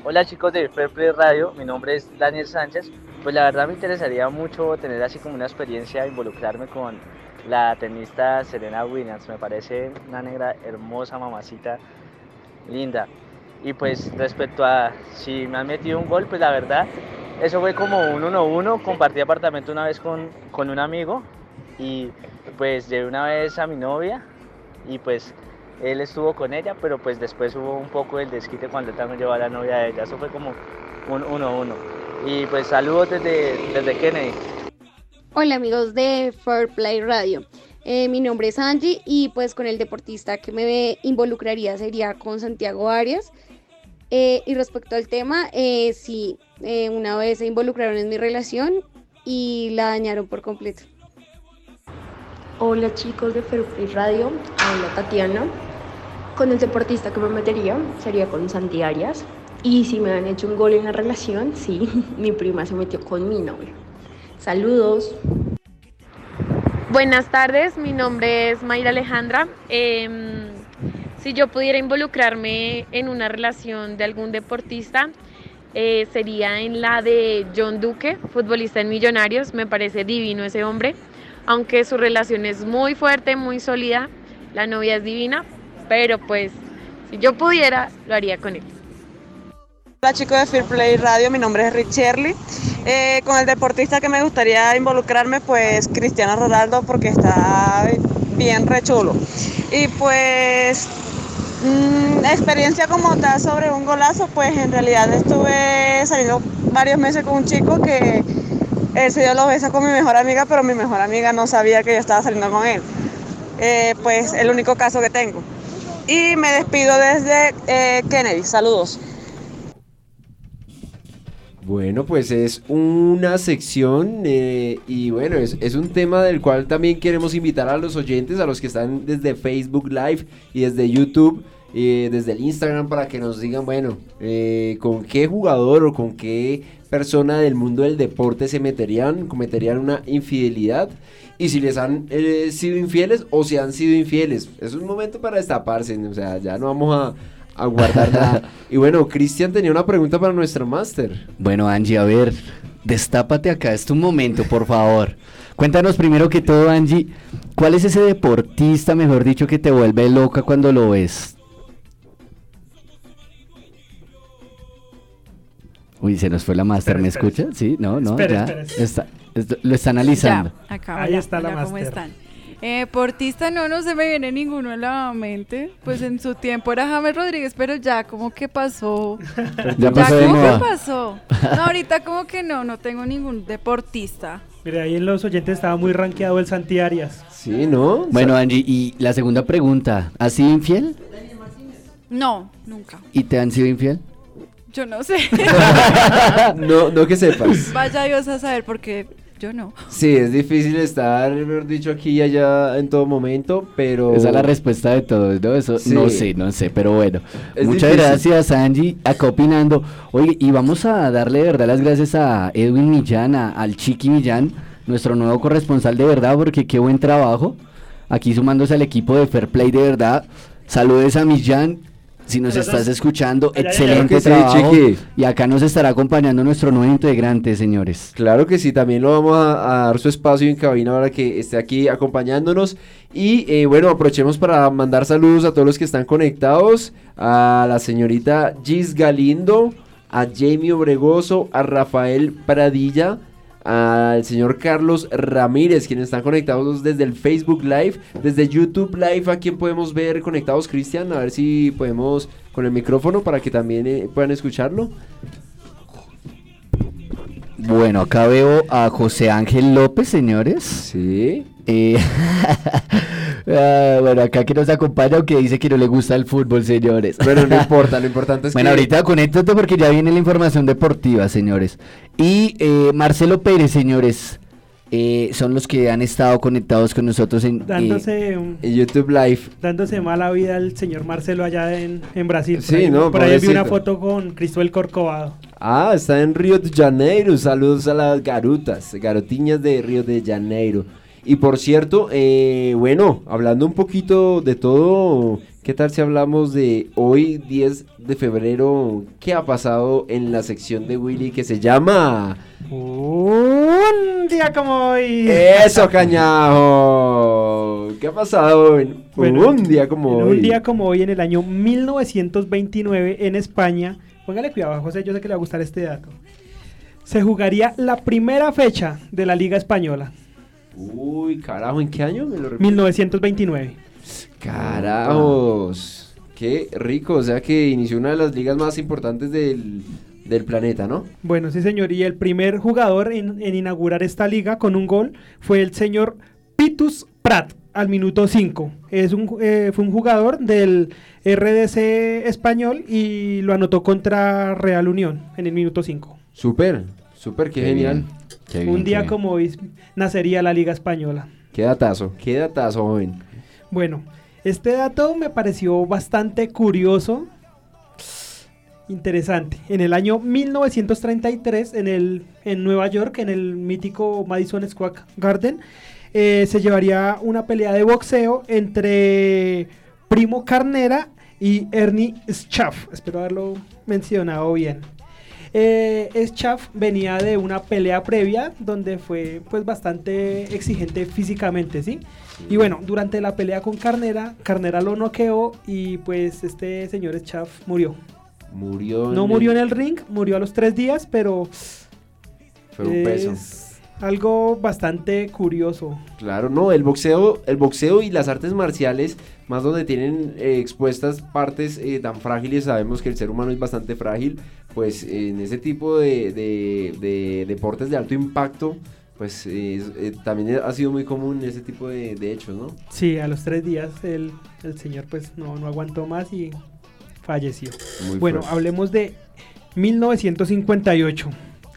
Hola chicos de Fair Radio, mi nombre es Daniel Sánchez. Pues la verdad me interesaría mucho tener así como una experiencia, involucrarme con la tenista Serena Williams. Me parece una negra hermosa, mamacita, linda. Y pues respecto a si me han metido un gol, pues la verdad, eso fue como un 1-1. Compartí apartamento una vez con, con un amigo y pues llevé una vez a mi novia y pues él estuvo con ella, pero pues después hubo un poco el desquite cuando él también llevó a la novia de ella. Eso fue como un 1-1. Y pues saludos desde, desde Kennedy. Hola amigos de Fair Play Radio. Eh, mi nombre es Angie y pues con el deportista que me involucraría sería con Santiago Arias. Eh, y respecto al tema, eh, sí, eh, una vez se involucraron en mi relación y la dañaron por completo. Hola chicos de Fair Play Radio, habla Tatiana. Con el deportista que me metería sería con Santi Arias. Y si me han hecho un gol en la relación, sí, [LAUGHS] mi prima se metió con mi novio. Saludos. Buenas tardes, mi nombre es Mayra Alejandra. Em, si yo pudiera involucrarme en una relación de algún deportista, eh, sería en la de John Duque, futbolista en Millonarios. Me parece divino ese hombre, aunque su relación es muy fuerte, muy sólida. La novia es divina, pero pues si yo pudiera, lo haría con él. Hola chicos de Fair Play Radio, mi nombre es Rich. Eh, con el deportista que me gustaría involucrarme, pues Cristiano Ronaldo, porque está bien rechulo. Y pues, mm, experiencia como tal sobre un golazo, pues en realidad estuve saliendo varios meses con un chico que se dio los besos con mi mejor amiga, pero mi mejor amiga no sabía que yo estaba saliendo con él. Eh, pues el único caso que tengo. Y me despido desde eh, Kennedy. Saludos. Bueno, pues es una sección eh, y bueno, es, es un tema del cual también queremos invitar a los oyentes, a los que están desde Facebook Live y desde YouTube, eh, desde el Instagram, para que nos digan, bueno, eh, con qué jugador o con qué persona del mundo del deporte se meterían, cometerían una infidelidad y si les han eh, sido infieles o si han sido infieles. Es un momento para destaparse, o sea, ya no vamos a a guardar nada. [LAUGHS] Y bueno, Cristian tenía una pregunta para nuestro máster. Bueno, Angie, a ver, destápate acá, es tu momento, por favor. Cuéntanos primero que todo, Angie, ¿cuál es ese deportista, mejor dicho, que te vuelve loca cuando lo ves? Uy, se nos fue la máster, ¿me Espera, escucha? Sí, no, no, Espera, ya. Está, lo está analizando. Ya, acá, Ahí está la hola, ¿cómo están? Eh, portista no, no se me viene ninguno a la mente. Pues en su tiempo era James Rodríguez, pero ya como que pasó. [LAUGHS] Ya pasó de como que pasó. No, ahorita como que no, no tengo ningún deportista. Mire, ahí en los oyentes estaba muy rankeado el Santi Arias. Sí, ¿no? Bueno, Angie, y la segunda pregunta, ¿has sido infiel? No, nunca. ¿Y te han sido infiel? Yo no sé. [LAUGHS] no, no que sepas. Vaya Dios a saber porque yo no. Sí, es difícil estar, mejor dicho, aquí y allá en todo momento, pero... Esa es la respuesta de todos, ¿no? Eso Sí. no sé, no sé, pero bueno. Es Muchas difícil. gracias, Angie, acá opinando. Oye, y vamos a darle de verdad las gracias a Edwin Millán, a- al Chiqui Millán, nuestro nuevo corresponsal de verdad, porque qué buen trabajo. Aquí sumándose al equipo de Fair Play de verdad. Saludes a Millán. Si nos estás escuchando, Allá, allá. excelente sí, trabajo. Chiqui. y acá nos estará acompañando nuestro nuevo integrante, señores. Claro que sí, también lo vamos a, a dar su espacio en cabina ahora que esté aquí acompañándonos. Y eh, bueno, aprovechemos para mandar saludos a todos los que están conectados, a la señorita Gis Galindo, a Jamie Obregoso, a Rafael Pradilla, al señor Carlos Ramírez, quienes están conectados desde el Facebook Live, desde YouTube Live, a quien podemos ver conectados, Cristian, a ver si podemos con el micrófono para que también eh, puedan escucharlo. Bueno, acá veo a José Ángel López, señores. Sí. Eh, [LAUGHS] Ah, bueno, acá que nos acompaña, aunque dice que no le gusta el fútbol, señores. Pero no [LAUGHS] importa, lo importante es Bueno, que... ahorita conéctate porque ya viene la información deportiva, señores. Y eh, Marcelo Pérez, señores, eh, son los que han estado conectados con nosotros en... eh, un- En YouTube Live. dándose mala vida al señor Marcelo allá en, en Brasil. Sí, por ahí, no, por ahí vi una foto con Cristóbal Corcovado. Ah, está en Río de Janeiro. Saludos a las garutas, garotiñas de Río de Janeiro. Y por cierto, eh, bueno, hablando un poquito de todo, ¿qué tal si hablamos de hoy, 10 de febrero? ¿Qué ha pasado en la sección de Willy que se llama... Un día como hoy. ¡Eso, [LAUGHS] cañajo! ¿Qué ha pasado en Bueno, un día como en hoy? Un día como hoy, en el año 1929, en España, póngale cuidado, José, yo sé que le va a gustar este dato. Se jugaría la primera fecha de la Liga Española, Uy, carajo, ¿en qué año? ¿Me lo repito? 1929. Carajos, qué rico, o sea que inició una de las ligas más importantes del, del planeta, ¿no? Bueno, sí, señor, y el primer jugador en, en inaugurar esta liga con un gol fue el señor Pitus Prat al minuto 5. Es un, eh, fue un jugador del RDC español y lo anotó contra Real Unión en el minuto 5. Súper, súper, qué, genial. un día como hoy nacería la Liga Española. Qué datazo, qué datazo, joven. Bueno, este dato me pareció bastante curioso, interesante. En el año 1933, en, el, en Nueva York, en el mítico Madison Square Garden, eh, se llevaría una pelea de boxeo entre Primo Carnera y Ernie Schaff. Espero haberlo mencionado bien. Eh, Schaff venía de una pelea previa donde fue pues bastante exigente físicamente, ¿sí? Y bueno, durante la pelea con Carnera, Carnera lo noqueó y pues este señor Schaff murió. Murió. No murió en el ring, murió a los tres días, pero Fue un peso. es algo bastante curioso. Claro, no, el boxeo, el boxeo y las artes marciales, más donde tienen eh, expuestas partes eh, tan frágiles, sabemos que el ser humano es bastante frágil, pues en ese tipo de, de- de deportes de alto impacto, pues eh, es- eh, también ha sido muy común ese tipo de, de hechos, ¿no? Sí, a los tres días el, el señor pues no, no aguantó más y falleció. Muy bueno, fuerte. hablemos de 1958.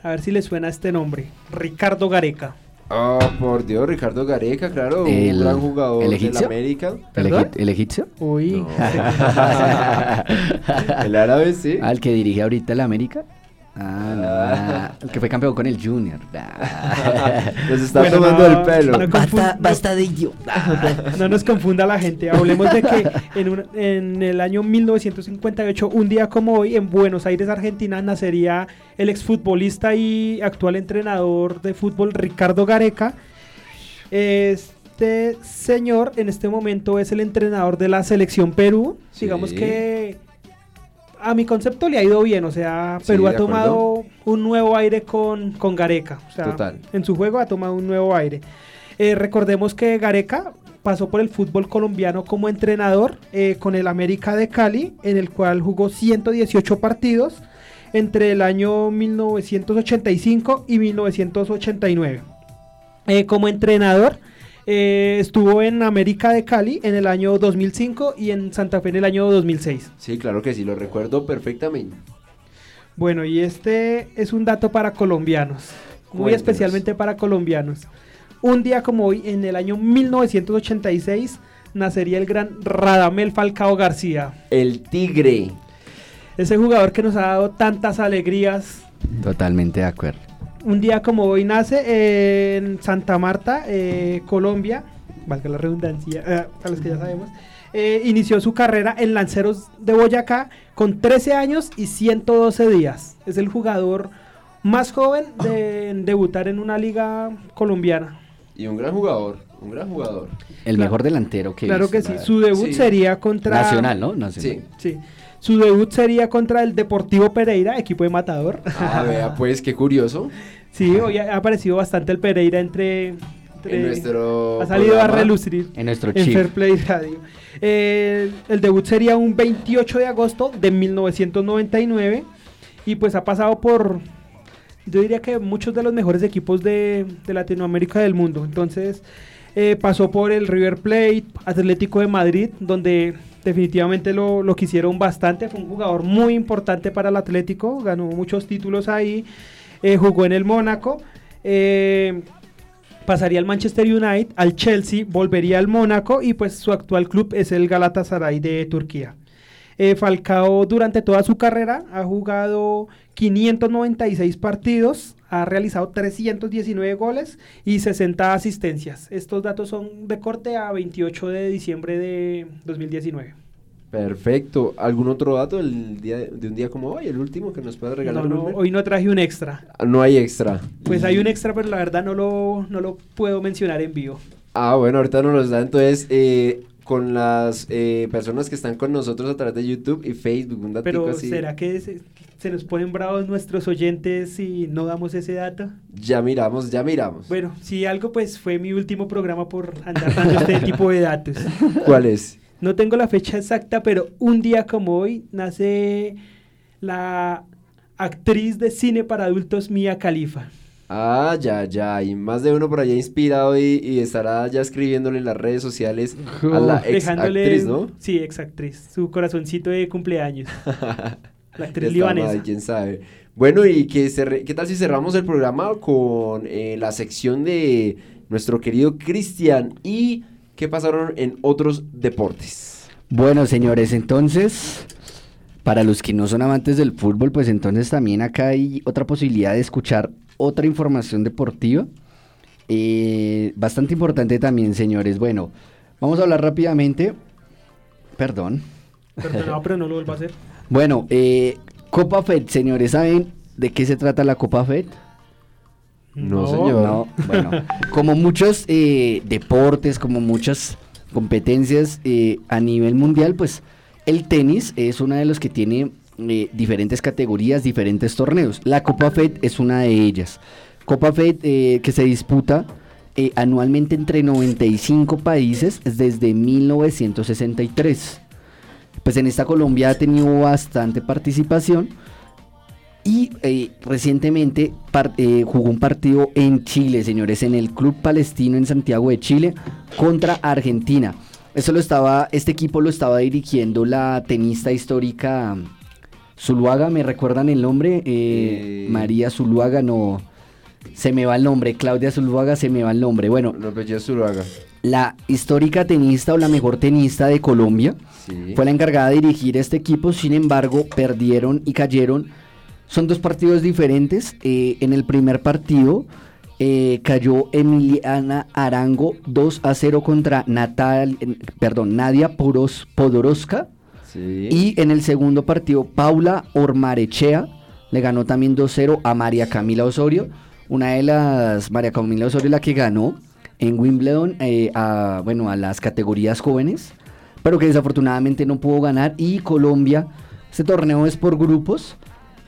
A ver si le suena este nombre. Ricardo Gareca. Oh, por Dios, Ricardo Gareca, claro, El- un gran jugador ¿el de egipcio? la América. ¿El, el egipcio? Uy. [LAUGHS] el árabe, sí. ¿Al que dirige ahorita la América? Ah, no. el que fue campeón con el Junior. [LAUGHS] Nos está Bueno, tomando no, el pelo. no basta de ello. [LAUGHS] No nos confunda la gente. Hablemos de que en, un- en el año 1958, un día como hoy, en Buenos Aires, Argentina, nacería el exfutbolista y actual entrenador de fútbol Ricardo Gareca. Este señor en este momento es el entrenador de la selección Perú. Sí. Digamos que a mi concepto le ha ido bien. O sea, Perú ha tomado un nuevo aire con, con Gareca. O sea, Total. en su juego ha tomado un nuevo aire. Eh, recordemos que Gareca pasó por el fútbol colombiano como entrenador eh, con el América de Cali, en el cual jugó 118 partidos entre el año 1985 y 1989. Eh, como entrenador eh, estuvo en América de Cali en el año 2005 y en Santa Fe en el año 2006. Sí, claro que sí, lo recuerdo perfectamente. Bueno, y este es un dato para colombianos, muy especialmente para colombianos. Un día como hoy, en el año 1986, nacería el gran Radamel Falcao García. El Tigre. Ese jugador que nos ha dado tantas alegrías. Totalmente de acuerdo. Un día como hoy nace en Santa Marta, eh, Colombia, valga la redundancia, eh, a los que ya sabemos. eh, inició su carrera en Lanceros de Boyacá con 13 años y 112 días. Es el jugador más joven de en debutar en una liga colombiana. Y un gran jugador, un gran jugador. El Claro. mejor delantero que Claro visto, que sí, su debut Sí. sería contra... Nacional, ¿no? Nacional. Sí. Sí. Su debut sería contra el Deportivo Pereira, equipo de Matador. Ah, vea, [LAUGHS] pues qué curioso. Sí, hoy ha aparecido bastante el Pereira entre... entre- En nuestro Ha salido a relucir En nuestro en chip. Fair Play Radio. Eh, el debut sería un 28 de agosto de 1999 y pues ha pasado por, yo diría que muchos de los mejores equipos de, de Latinoamérica del mundo. Entonces, Eh, pasó por el River Plate, Atlético de Madrid, donde definitivamente lo, lo quisieron bastante. Fue un jugador muy importante para el Atlético, ganó muchos títulos ahí. Eh, jugó en el Mónaco. eh, pasaría al Manchester United, al Chelsea, volvería al Mónaco y pues su actual club es el Galatasaray de Turquía. Falcao durante toda su carrera ha jugado 596 partidos, ha realizado 319 goles y 60 asistencias. Estos datos son de corte a 28 de diciembre de 2019. Perfecto. ¿Algún otro dato del día de un día como hoy, el último que nos puedes regalar? No, no, hoy no traje un extra. Ah, No hay extra. Pues hay un extra, pero la verdad no lo, no lo puedo mencionar en vivo. Ah, bueno, ahorita nos los da entonces eh, con las eh, personas que están con nosotros a través de YouTube y Facebook. Un Pero así. ¿será que se, nos ponen bravos nuestros oyentes si no damos ese dato? Ya miramos, ya miramos. Bueno, si algo, pues fue mi último programa por andar dando este [LAUGHS] tipo de datos. ¿Cuál es? No tengo la fecha exacta, pero un día como hoy nace la actriz de cine para adultos Mia Khalifa. Ah, ya, ya. Y más de uno por allá inspirado y, y estará ya escribiéndole en las redes sociales a la ex actriz, ¿no? Sí, ex actriz. Su corazoncito de cumpleaños. [LAUGHS] la actriz Está libanesa. mal, quién sabe. Bueno, y que cerre- ¿qué tal si cerramos el programa con eh, la sección de nuestro querido Cristian y qué pasaron en otros deportes? Bueno, señores, entonces, para los que no son amantes del fútbol, pues entonces también acá hay otra posibilidad de escuchar otra información deportiva. Eh, bastante importante también, señores. Bueno, vamos a hablar rápidamente. Perdón. Perdonado, pero no lo vuelvo a hacer. [LAUGHS] Bueno, eh, Copa Fed, señores, ¿saben de qué se trata la Copa Fed? No, señor. No, bueno, como muchos eh, deportes, como muchas competencias eh, a nivel mundial, pues el tenis es uno de los que tiene eh, diferentes categorías, diferentes torneos. La Copa Fed es una de ellas. Copa Fed eh, que se disputa eh, anualmente entre 95 países desde 1963. Pues en esta Colombia ha tenido bastante participación. Y eh, recientemente eh, jugó un partido en Chile, señores, en el Club Palestino en Santiago de Chile contra Argentina. Eso lo estaba, este equipo lo estaba dirigiendo la tenista histórica Zuluaga, ¿me recuerdan el nombre? Eh, María Zuluaga, no, se me va el nombre, Claudia Zuluaga, se me va el nombre. Bueno, No, ya Zuluaga. La histórica tenista o la mejor tenista de Colombia Sí. fue la encargada de dirigir este equipo, sin embargo perdieron y cayeron. Son dos partidos diferentes. eh, en el primer partido eh, cayó Emiliana Arango 2 a 0 contra Natal, eh, perdón, Nadia Poros, Podoroska. Sí. Y en el segundo partido, Paula Ormarechea le ganó también 2-0 a María Camila Osorio. Una de las, María Camila Osorio, la que ganó en Wimbledon eh, a, bueno, a las categorías jóvenes, pero que desafortunadamente no pudo ganar. Y Colombia, este torneo es por grupos.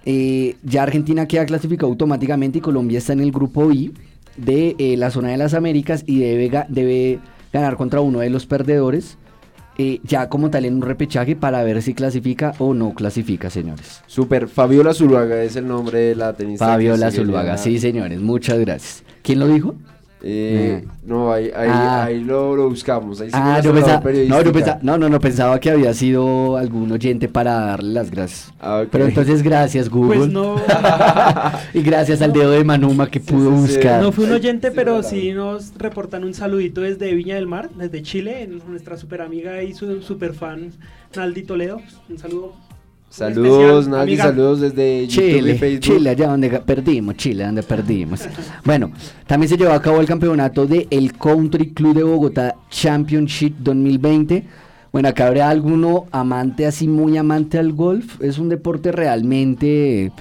eh, ya Argentina queda clasificado automáticamente y Colombia está en el grupo I de eh, la zona de las Américas y debe, ga- debe ganar contra uno de los perdedores. eh, ya como tal en un repechaje para ver si clasifica o no clasifica, señores. Super, Fabiola Zuluaga es el nombre de la tenista. Fabiola Zuluaga, sí, señores, muchas gracias. ¿Quién lo dijo? Eh, no, ahí, ahí, Ah. ahí lo, lo buscamos. Ahí sí Ah, yo pensaba, no, yo pensaba- no, no, no, pensaba que había sido algún oyente para darle las gracias. Ah. Pero entonces gracias Google. Pues no, [LAUGHS] y gracias al dedo de Manuma que pudo sí, sí. buscar. no fue un oyente, pero sí nos reportan un saludito desde Viña del Mar, desde Chile, nuestra super amiga y su super fan Naldi Toledo. Un saludo. Saludos, amiga. saludos desde YouTube y Chile, Facebook. Chile, allá donde perdimos, Chile, donde perdimos. bueno, también se llevó a cabo el campeonato de el Country Club de Bogotá Championship 2020. Bueno, acá habrá alguno amante, así muy amante al golf. Es un deporte realmente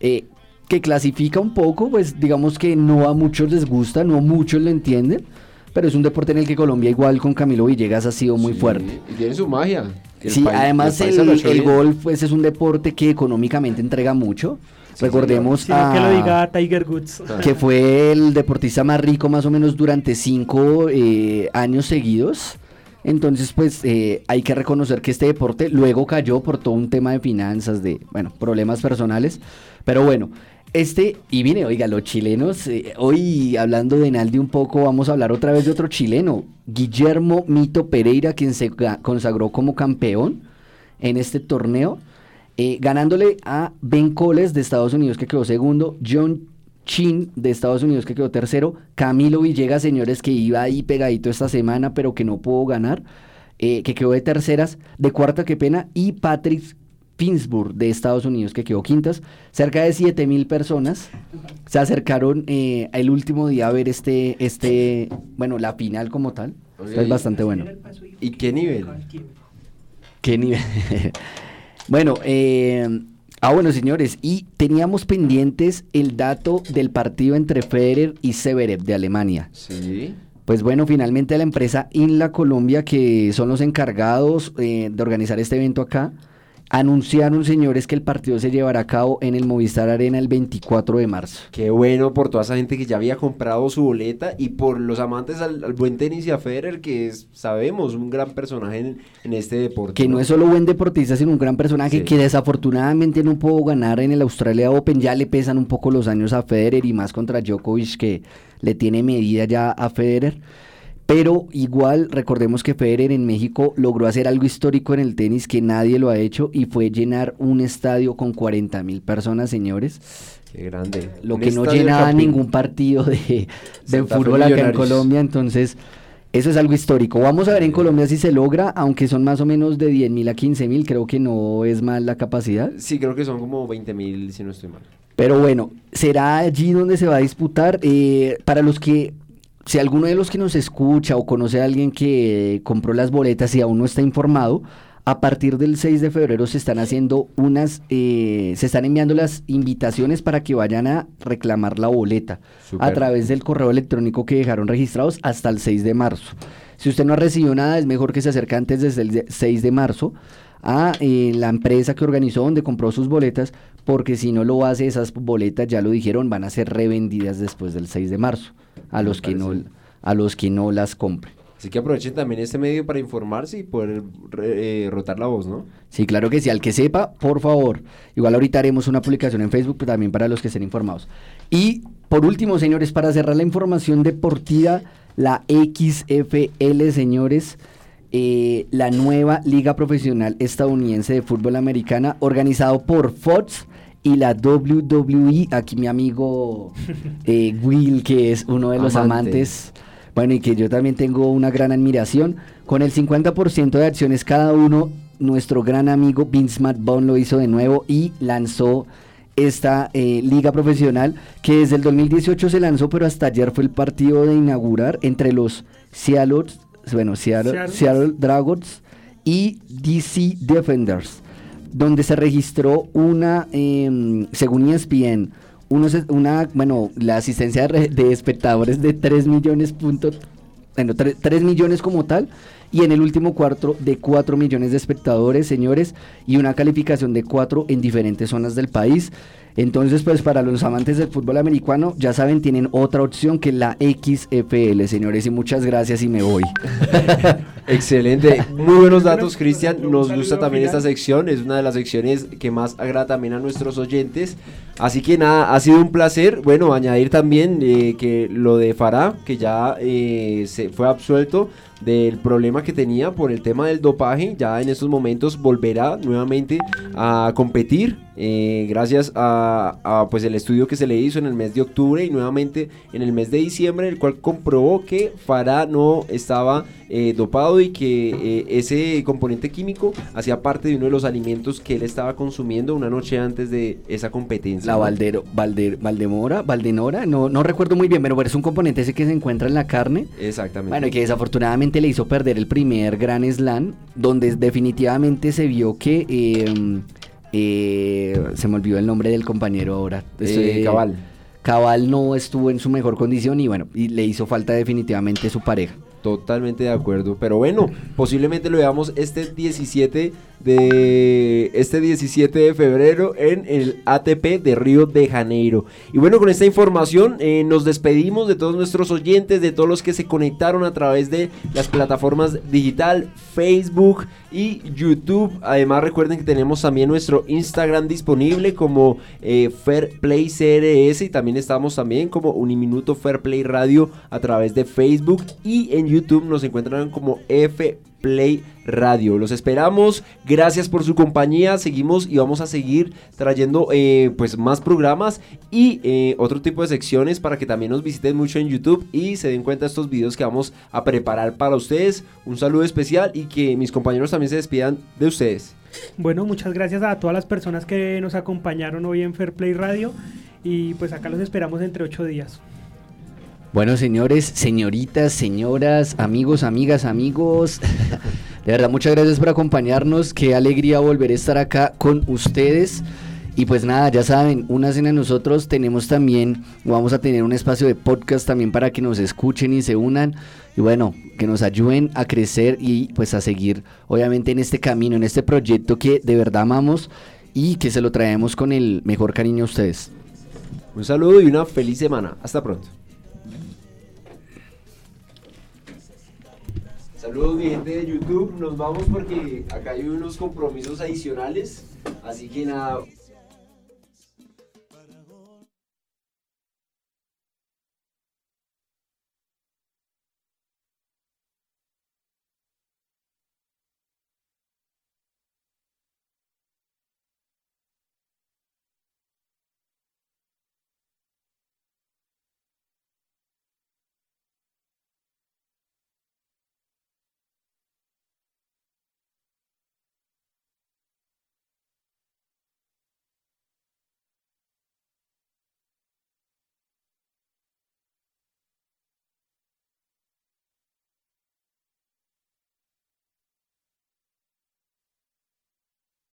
eh, que clasifica un poco, pues digamos que no a muchos les gusta, no a muchos lo entienden. Pero es un deporte en el que Colombia, igual con Camilo Villegas, ha sido muy Sí, fuerte. Y tiene su magia. El Sí, país- además el golf pues, es un deporte que económicamente entrega mucho. Recordemos a- que lo diga Tiger Woods. que fue el deportista más rico más o menos durante cinco eh, años seguidos. Entonces, pues eh, hay que reconocer que este deporte luego cayó por todo un tema de finanzas, de, bueno, problemas personales. Pero bueno, Este, y viene, oiga, los chilenos, eh, hoy hablando de Naldi un poco, vamos a hablar otra vez de otro chileno, Guillermo Mito Pereira, quien se consagró como campeón en este torneo, eh, ganándole a Ben Coles de Estados Unidos, que quedó segundo, John Chin de Estados Unidos, que quedó tercero, Camilo Villegas, señores, que iba ahí pegadito esta semana, pero que no pudo ganar, eh, que quedó de terceras, de cuarta, qué pena, y Patrick Pittsburgh de Estados Unidos, que quedó quintas. Cerca de 7 mil personas se acercaron eh, el último día a ver este, este, bueno, la final como tal. Es bastante bueno. ¿Y qué nivel? ¿Qué nivel? [LAUGHS] bueno, eh, ah, bueno, señores, y teníamos pendientes el dato del partido entre Federer y Severev de Alemania. Sí. Pues bueno, finalmente la empresa Inla Colombia, que son los encargados eh, de organizar este evento acá, anunciaron, señores, que el partido se llevará a cabo en el Movistar Arena el 24 de marzo. Qué bueno por toda esa gente que ya había comprado su boleta y por los amantes al, al buen tenis y a Federer, que es, sabemos, un gran personaje en, en este deporte. Que no es solo buen deportista, sino un gran personaje Sí. que desafortunadamente no pudo ganar en el Australia Open. Ya le pesan un poco los años a Federer y más contra Djokovic, que le tiene medida ya a Federer. Pero igual recordemos que Federer en México logró hacer algo histórico en el tenis que nadie lo ha hecho y fue llenar un estadio con 40 mil personas, señores. Qué grande. Lo que no llenaba ningún partido de, de [LAUGHS] fútbol acá en. Colombia, entonces eso es algo histórico. Vamos a ver en Colombia si se logra, aunque son más o menos de 10 mil a 15 mil, creo que no es mal la capacidad. Sí, creo que son como 20 mil, si no estoy mal. Pero bueno, será allí donde se va a disputar. eh, para los que, si alguno de los que nos escucha o conoce a alguien que compró las boletas y aún no está informado, a partir del 6 de febrero se están haciendo unas, eh, se están enviando las invitaciones para que vayan a reclamar la boleta a través del correo electrónico que dejaron registrados hasta el 6 de marzo. Si usted no ha recibido nada, es mejor que se acerque antes del de- 6 de marzo a eh, la empresa que organizó donde compró sus boletas, porque si no lo hace, esas boletas, ya lo dijeron, van a ser revendidas después del 6 de marzo a los que no a los que no las compren. Así que aprovechen también este medio para informarse y poder eh, rotar la voz, ¿no? Sí, claro que sí, al que sepa, por favor. Igual ahorita haremos una publicación en Facebook pero también para los que estén informados. Y por último, señores, para cerrar la información deportiva, la XFL, señores, eh, la nueva Liga Profesional Estadounidense de Fútbol Americana, organizado por Fox y la WWE. Aquí mi amigo [LAUGHS] eh, Will, que es uno de los Amante. amantes. Bueno, y que yo también tengo una gran admiración. Con el 50% de acciones cada uno, nuestro gran amigo Vince McMahon lo hizo de nuevo y lanzó esta eh, liga profesional que desde el 2018 se lanzó, pero hasta ayer fue el partido de inaugurar entre los Seattle, bueno, Seattle, Seattle. Seattle Dragons y DC Defenders, donde se registró una, em, según ESPN, unos, una, bueno, la asistencia de, re- de espectadores de 3 millones punto, bueno, 3, millones como tal, y en el último cuarto de 4 millones de espectadores, señores, y una calificación de 4 en diferentes zonas del país. Entonces, pues para los amantes del fútbol americano, ya saben, tienen otra opción que la XFL, señores, y muchas gracias y me voy. [LAUGHS] Excelente, muy buenos datos, Cristian. Nos gusta también esta sección, es una de las secciones que más agrada también a nuestros oyentes. Así que nada, ha sido un placer. Bueno, añadir también eh, que lo de Farah, que ya eh, se fue absuelto del problema que tenía por el tema del dopaje, ya en estos momentos volverá nuevamente a competir eh, gracias a, pues el estudio que se le hizo en el mes de octubre y nuevamente en el mes de diciembre, el cual comprobó que Farah no estaba eh, dopado y que eh, ese componente químico hacía parte de uno de los alimentos que él estaba consumiendo una noche antes de esa competencia. La. Valdero, Valder, Valdemora, Valdenora, no, no recuerdo muy bien, pero es un componente ese que se encuentra en la carne. Exactamente. Bueno, y que desafortunadamente le hizo perder el primer Gran Slam, donde definitivamente se vio que... eh, eh, se me olvidó el nombre del compañero ahora. Eh, Este, Cabal. Cabal no estuvo en su mejor condición y bueno, y le hizo falta definitivamente su pareja. Totalmente de acuerdo. Pero bueno, posiblemente lo veamos este 17 de este 17 de febrero en el ATP de Río de Janeiro. Y bueno, con esta información eh, nos despedimos de todos nuestros oyentes, de todos los que se conectaron a través de las plataformas digital, Facebook y YouTube. Además recuerden que tenemos también nuestro Instagram disponible como eh, Fairplay CRS y también estamos también como Uniminuto Fairplay Radio a través de Facebook y en YouTube nos encuentran como F Play Radio. Los esperamos. Gracias por su compañía. Seguimos y vamos a seguir trayendo eh, pues más programas y eh, otro tipo de secciones para que también nos visiten mucho en YouTube y se den cuenta de estos videos que vamos a preparar para ustedes. Un saludo especial y que mis compañeros también se despidan de ustedes. Bueno, muchas gracias a todas las personas que nos acompañaron hoy en Fair Play Radio y pues acá los esperamos entre ocho días. Bueno, señores, señoritas, señoras, amigos, amigas, amigos. [LAUGHS] De verdad, muchas gracias por acompañarnos. Qué alegría volver a estar acá con ustedes. Y pues nada, ya saben, una cena nosotros tenemos también, vamos a tener un espacio de podcast también para que nos escuchen y se unan. Y bueno, que nos ayuden a crecer y pues a seguir, obviamente, en este camino, en este proyecto que de verdad amamos y que se lo traemos con el mejor cariño a ustedes. Un saludo y una feliz semana. Hasta pronto. Saludos mi gente de YouTube, nos vamos porque acá hay unos compromisos adicionales, así que nada,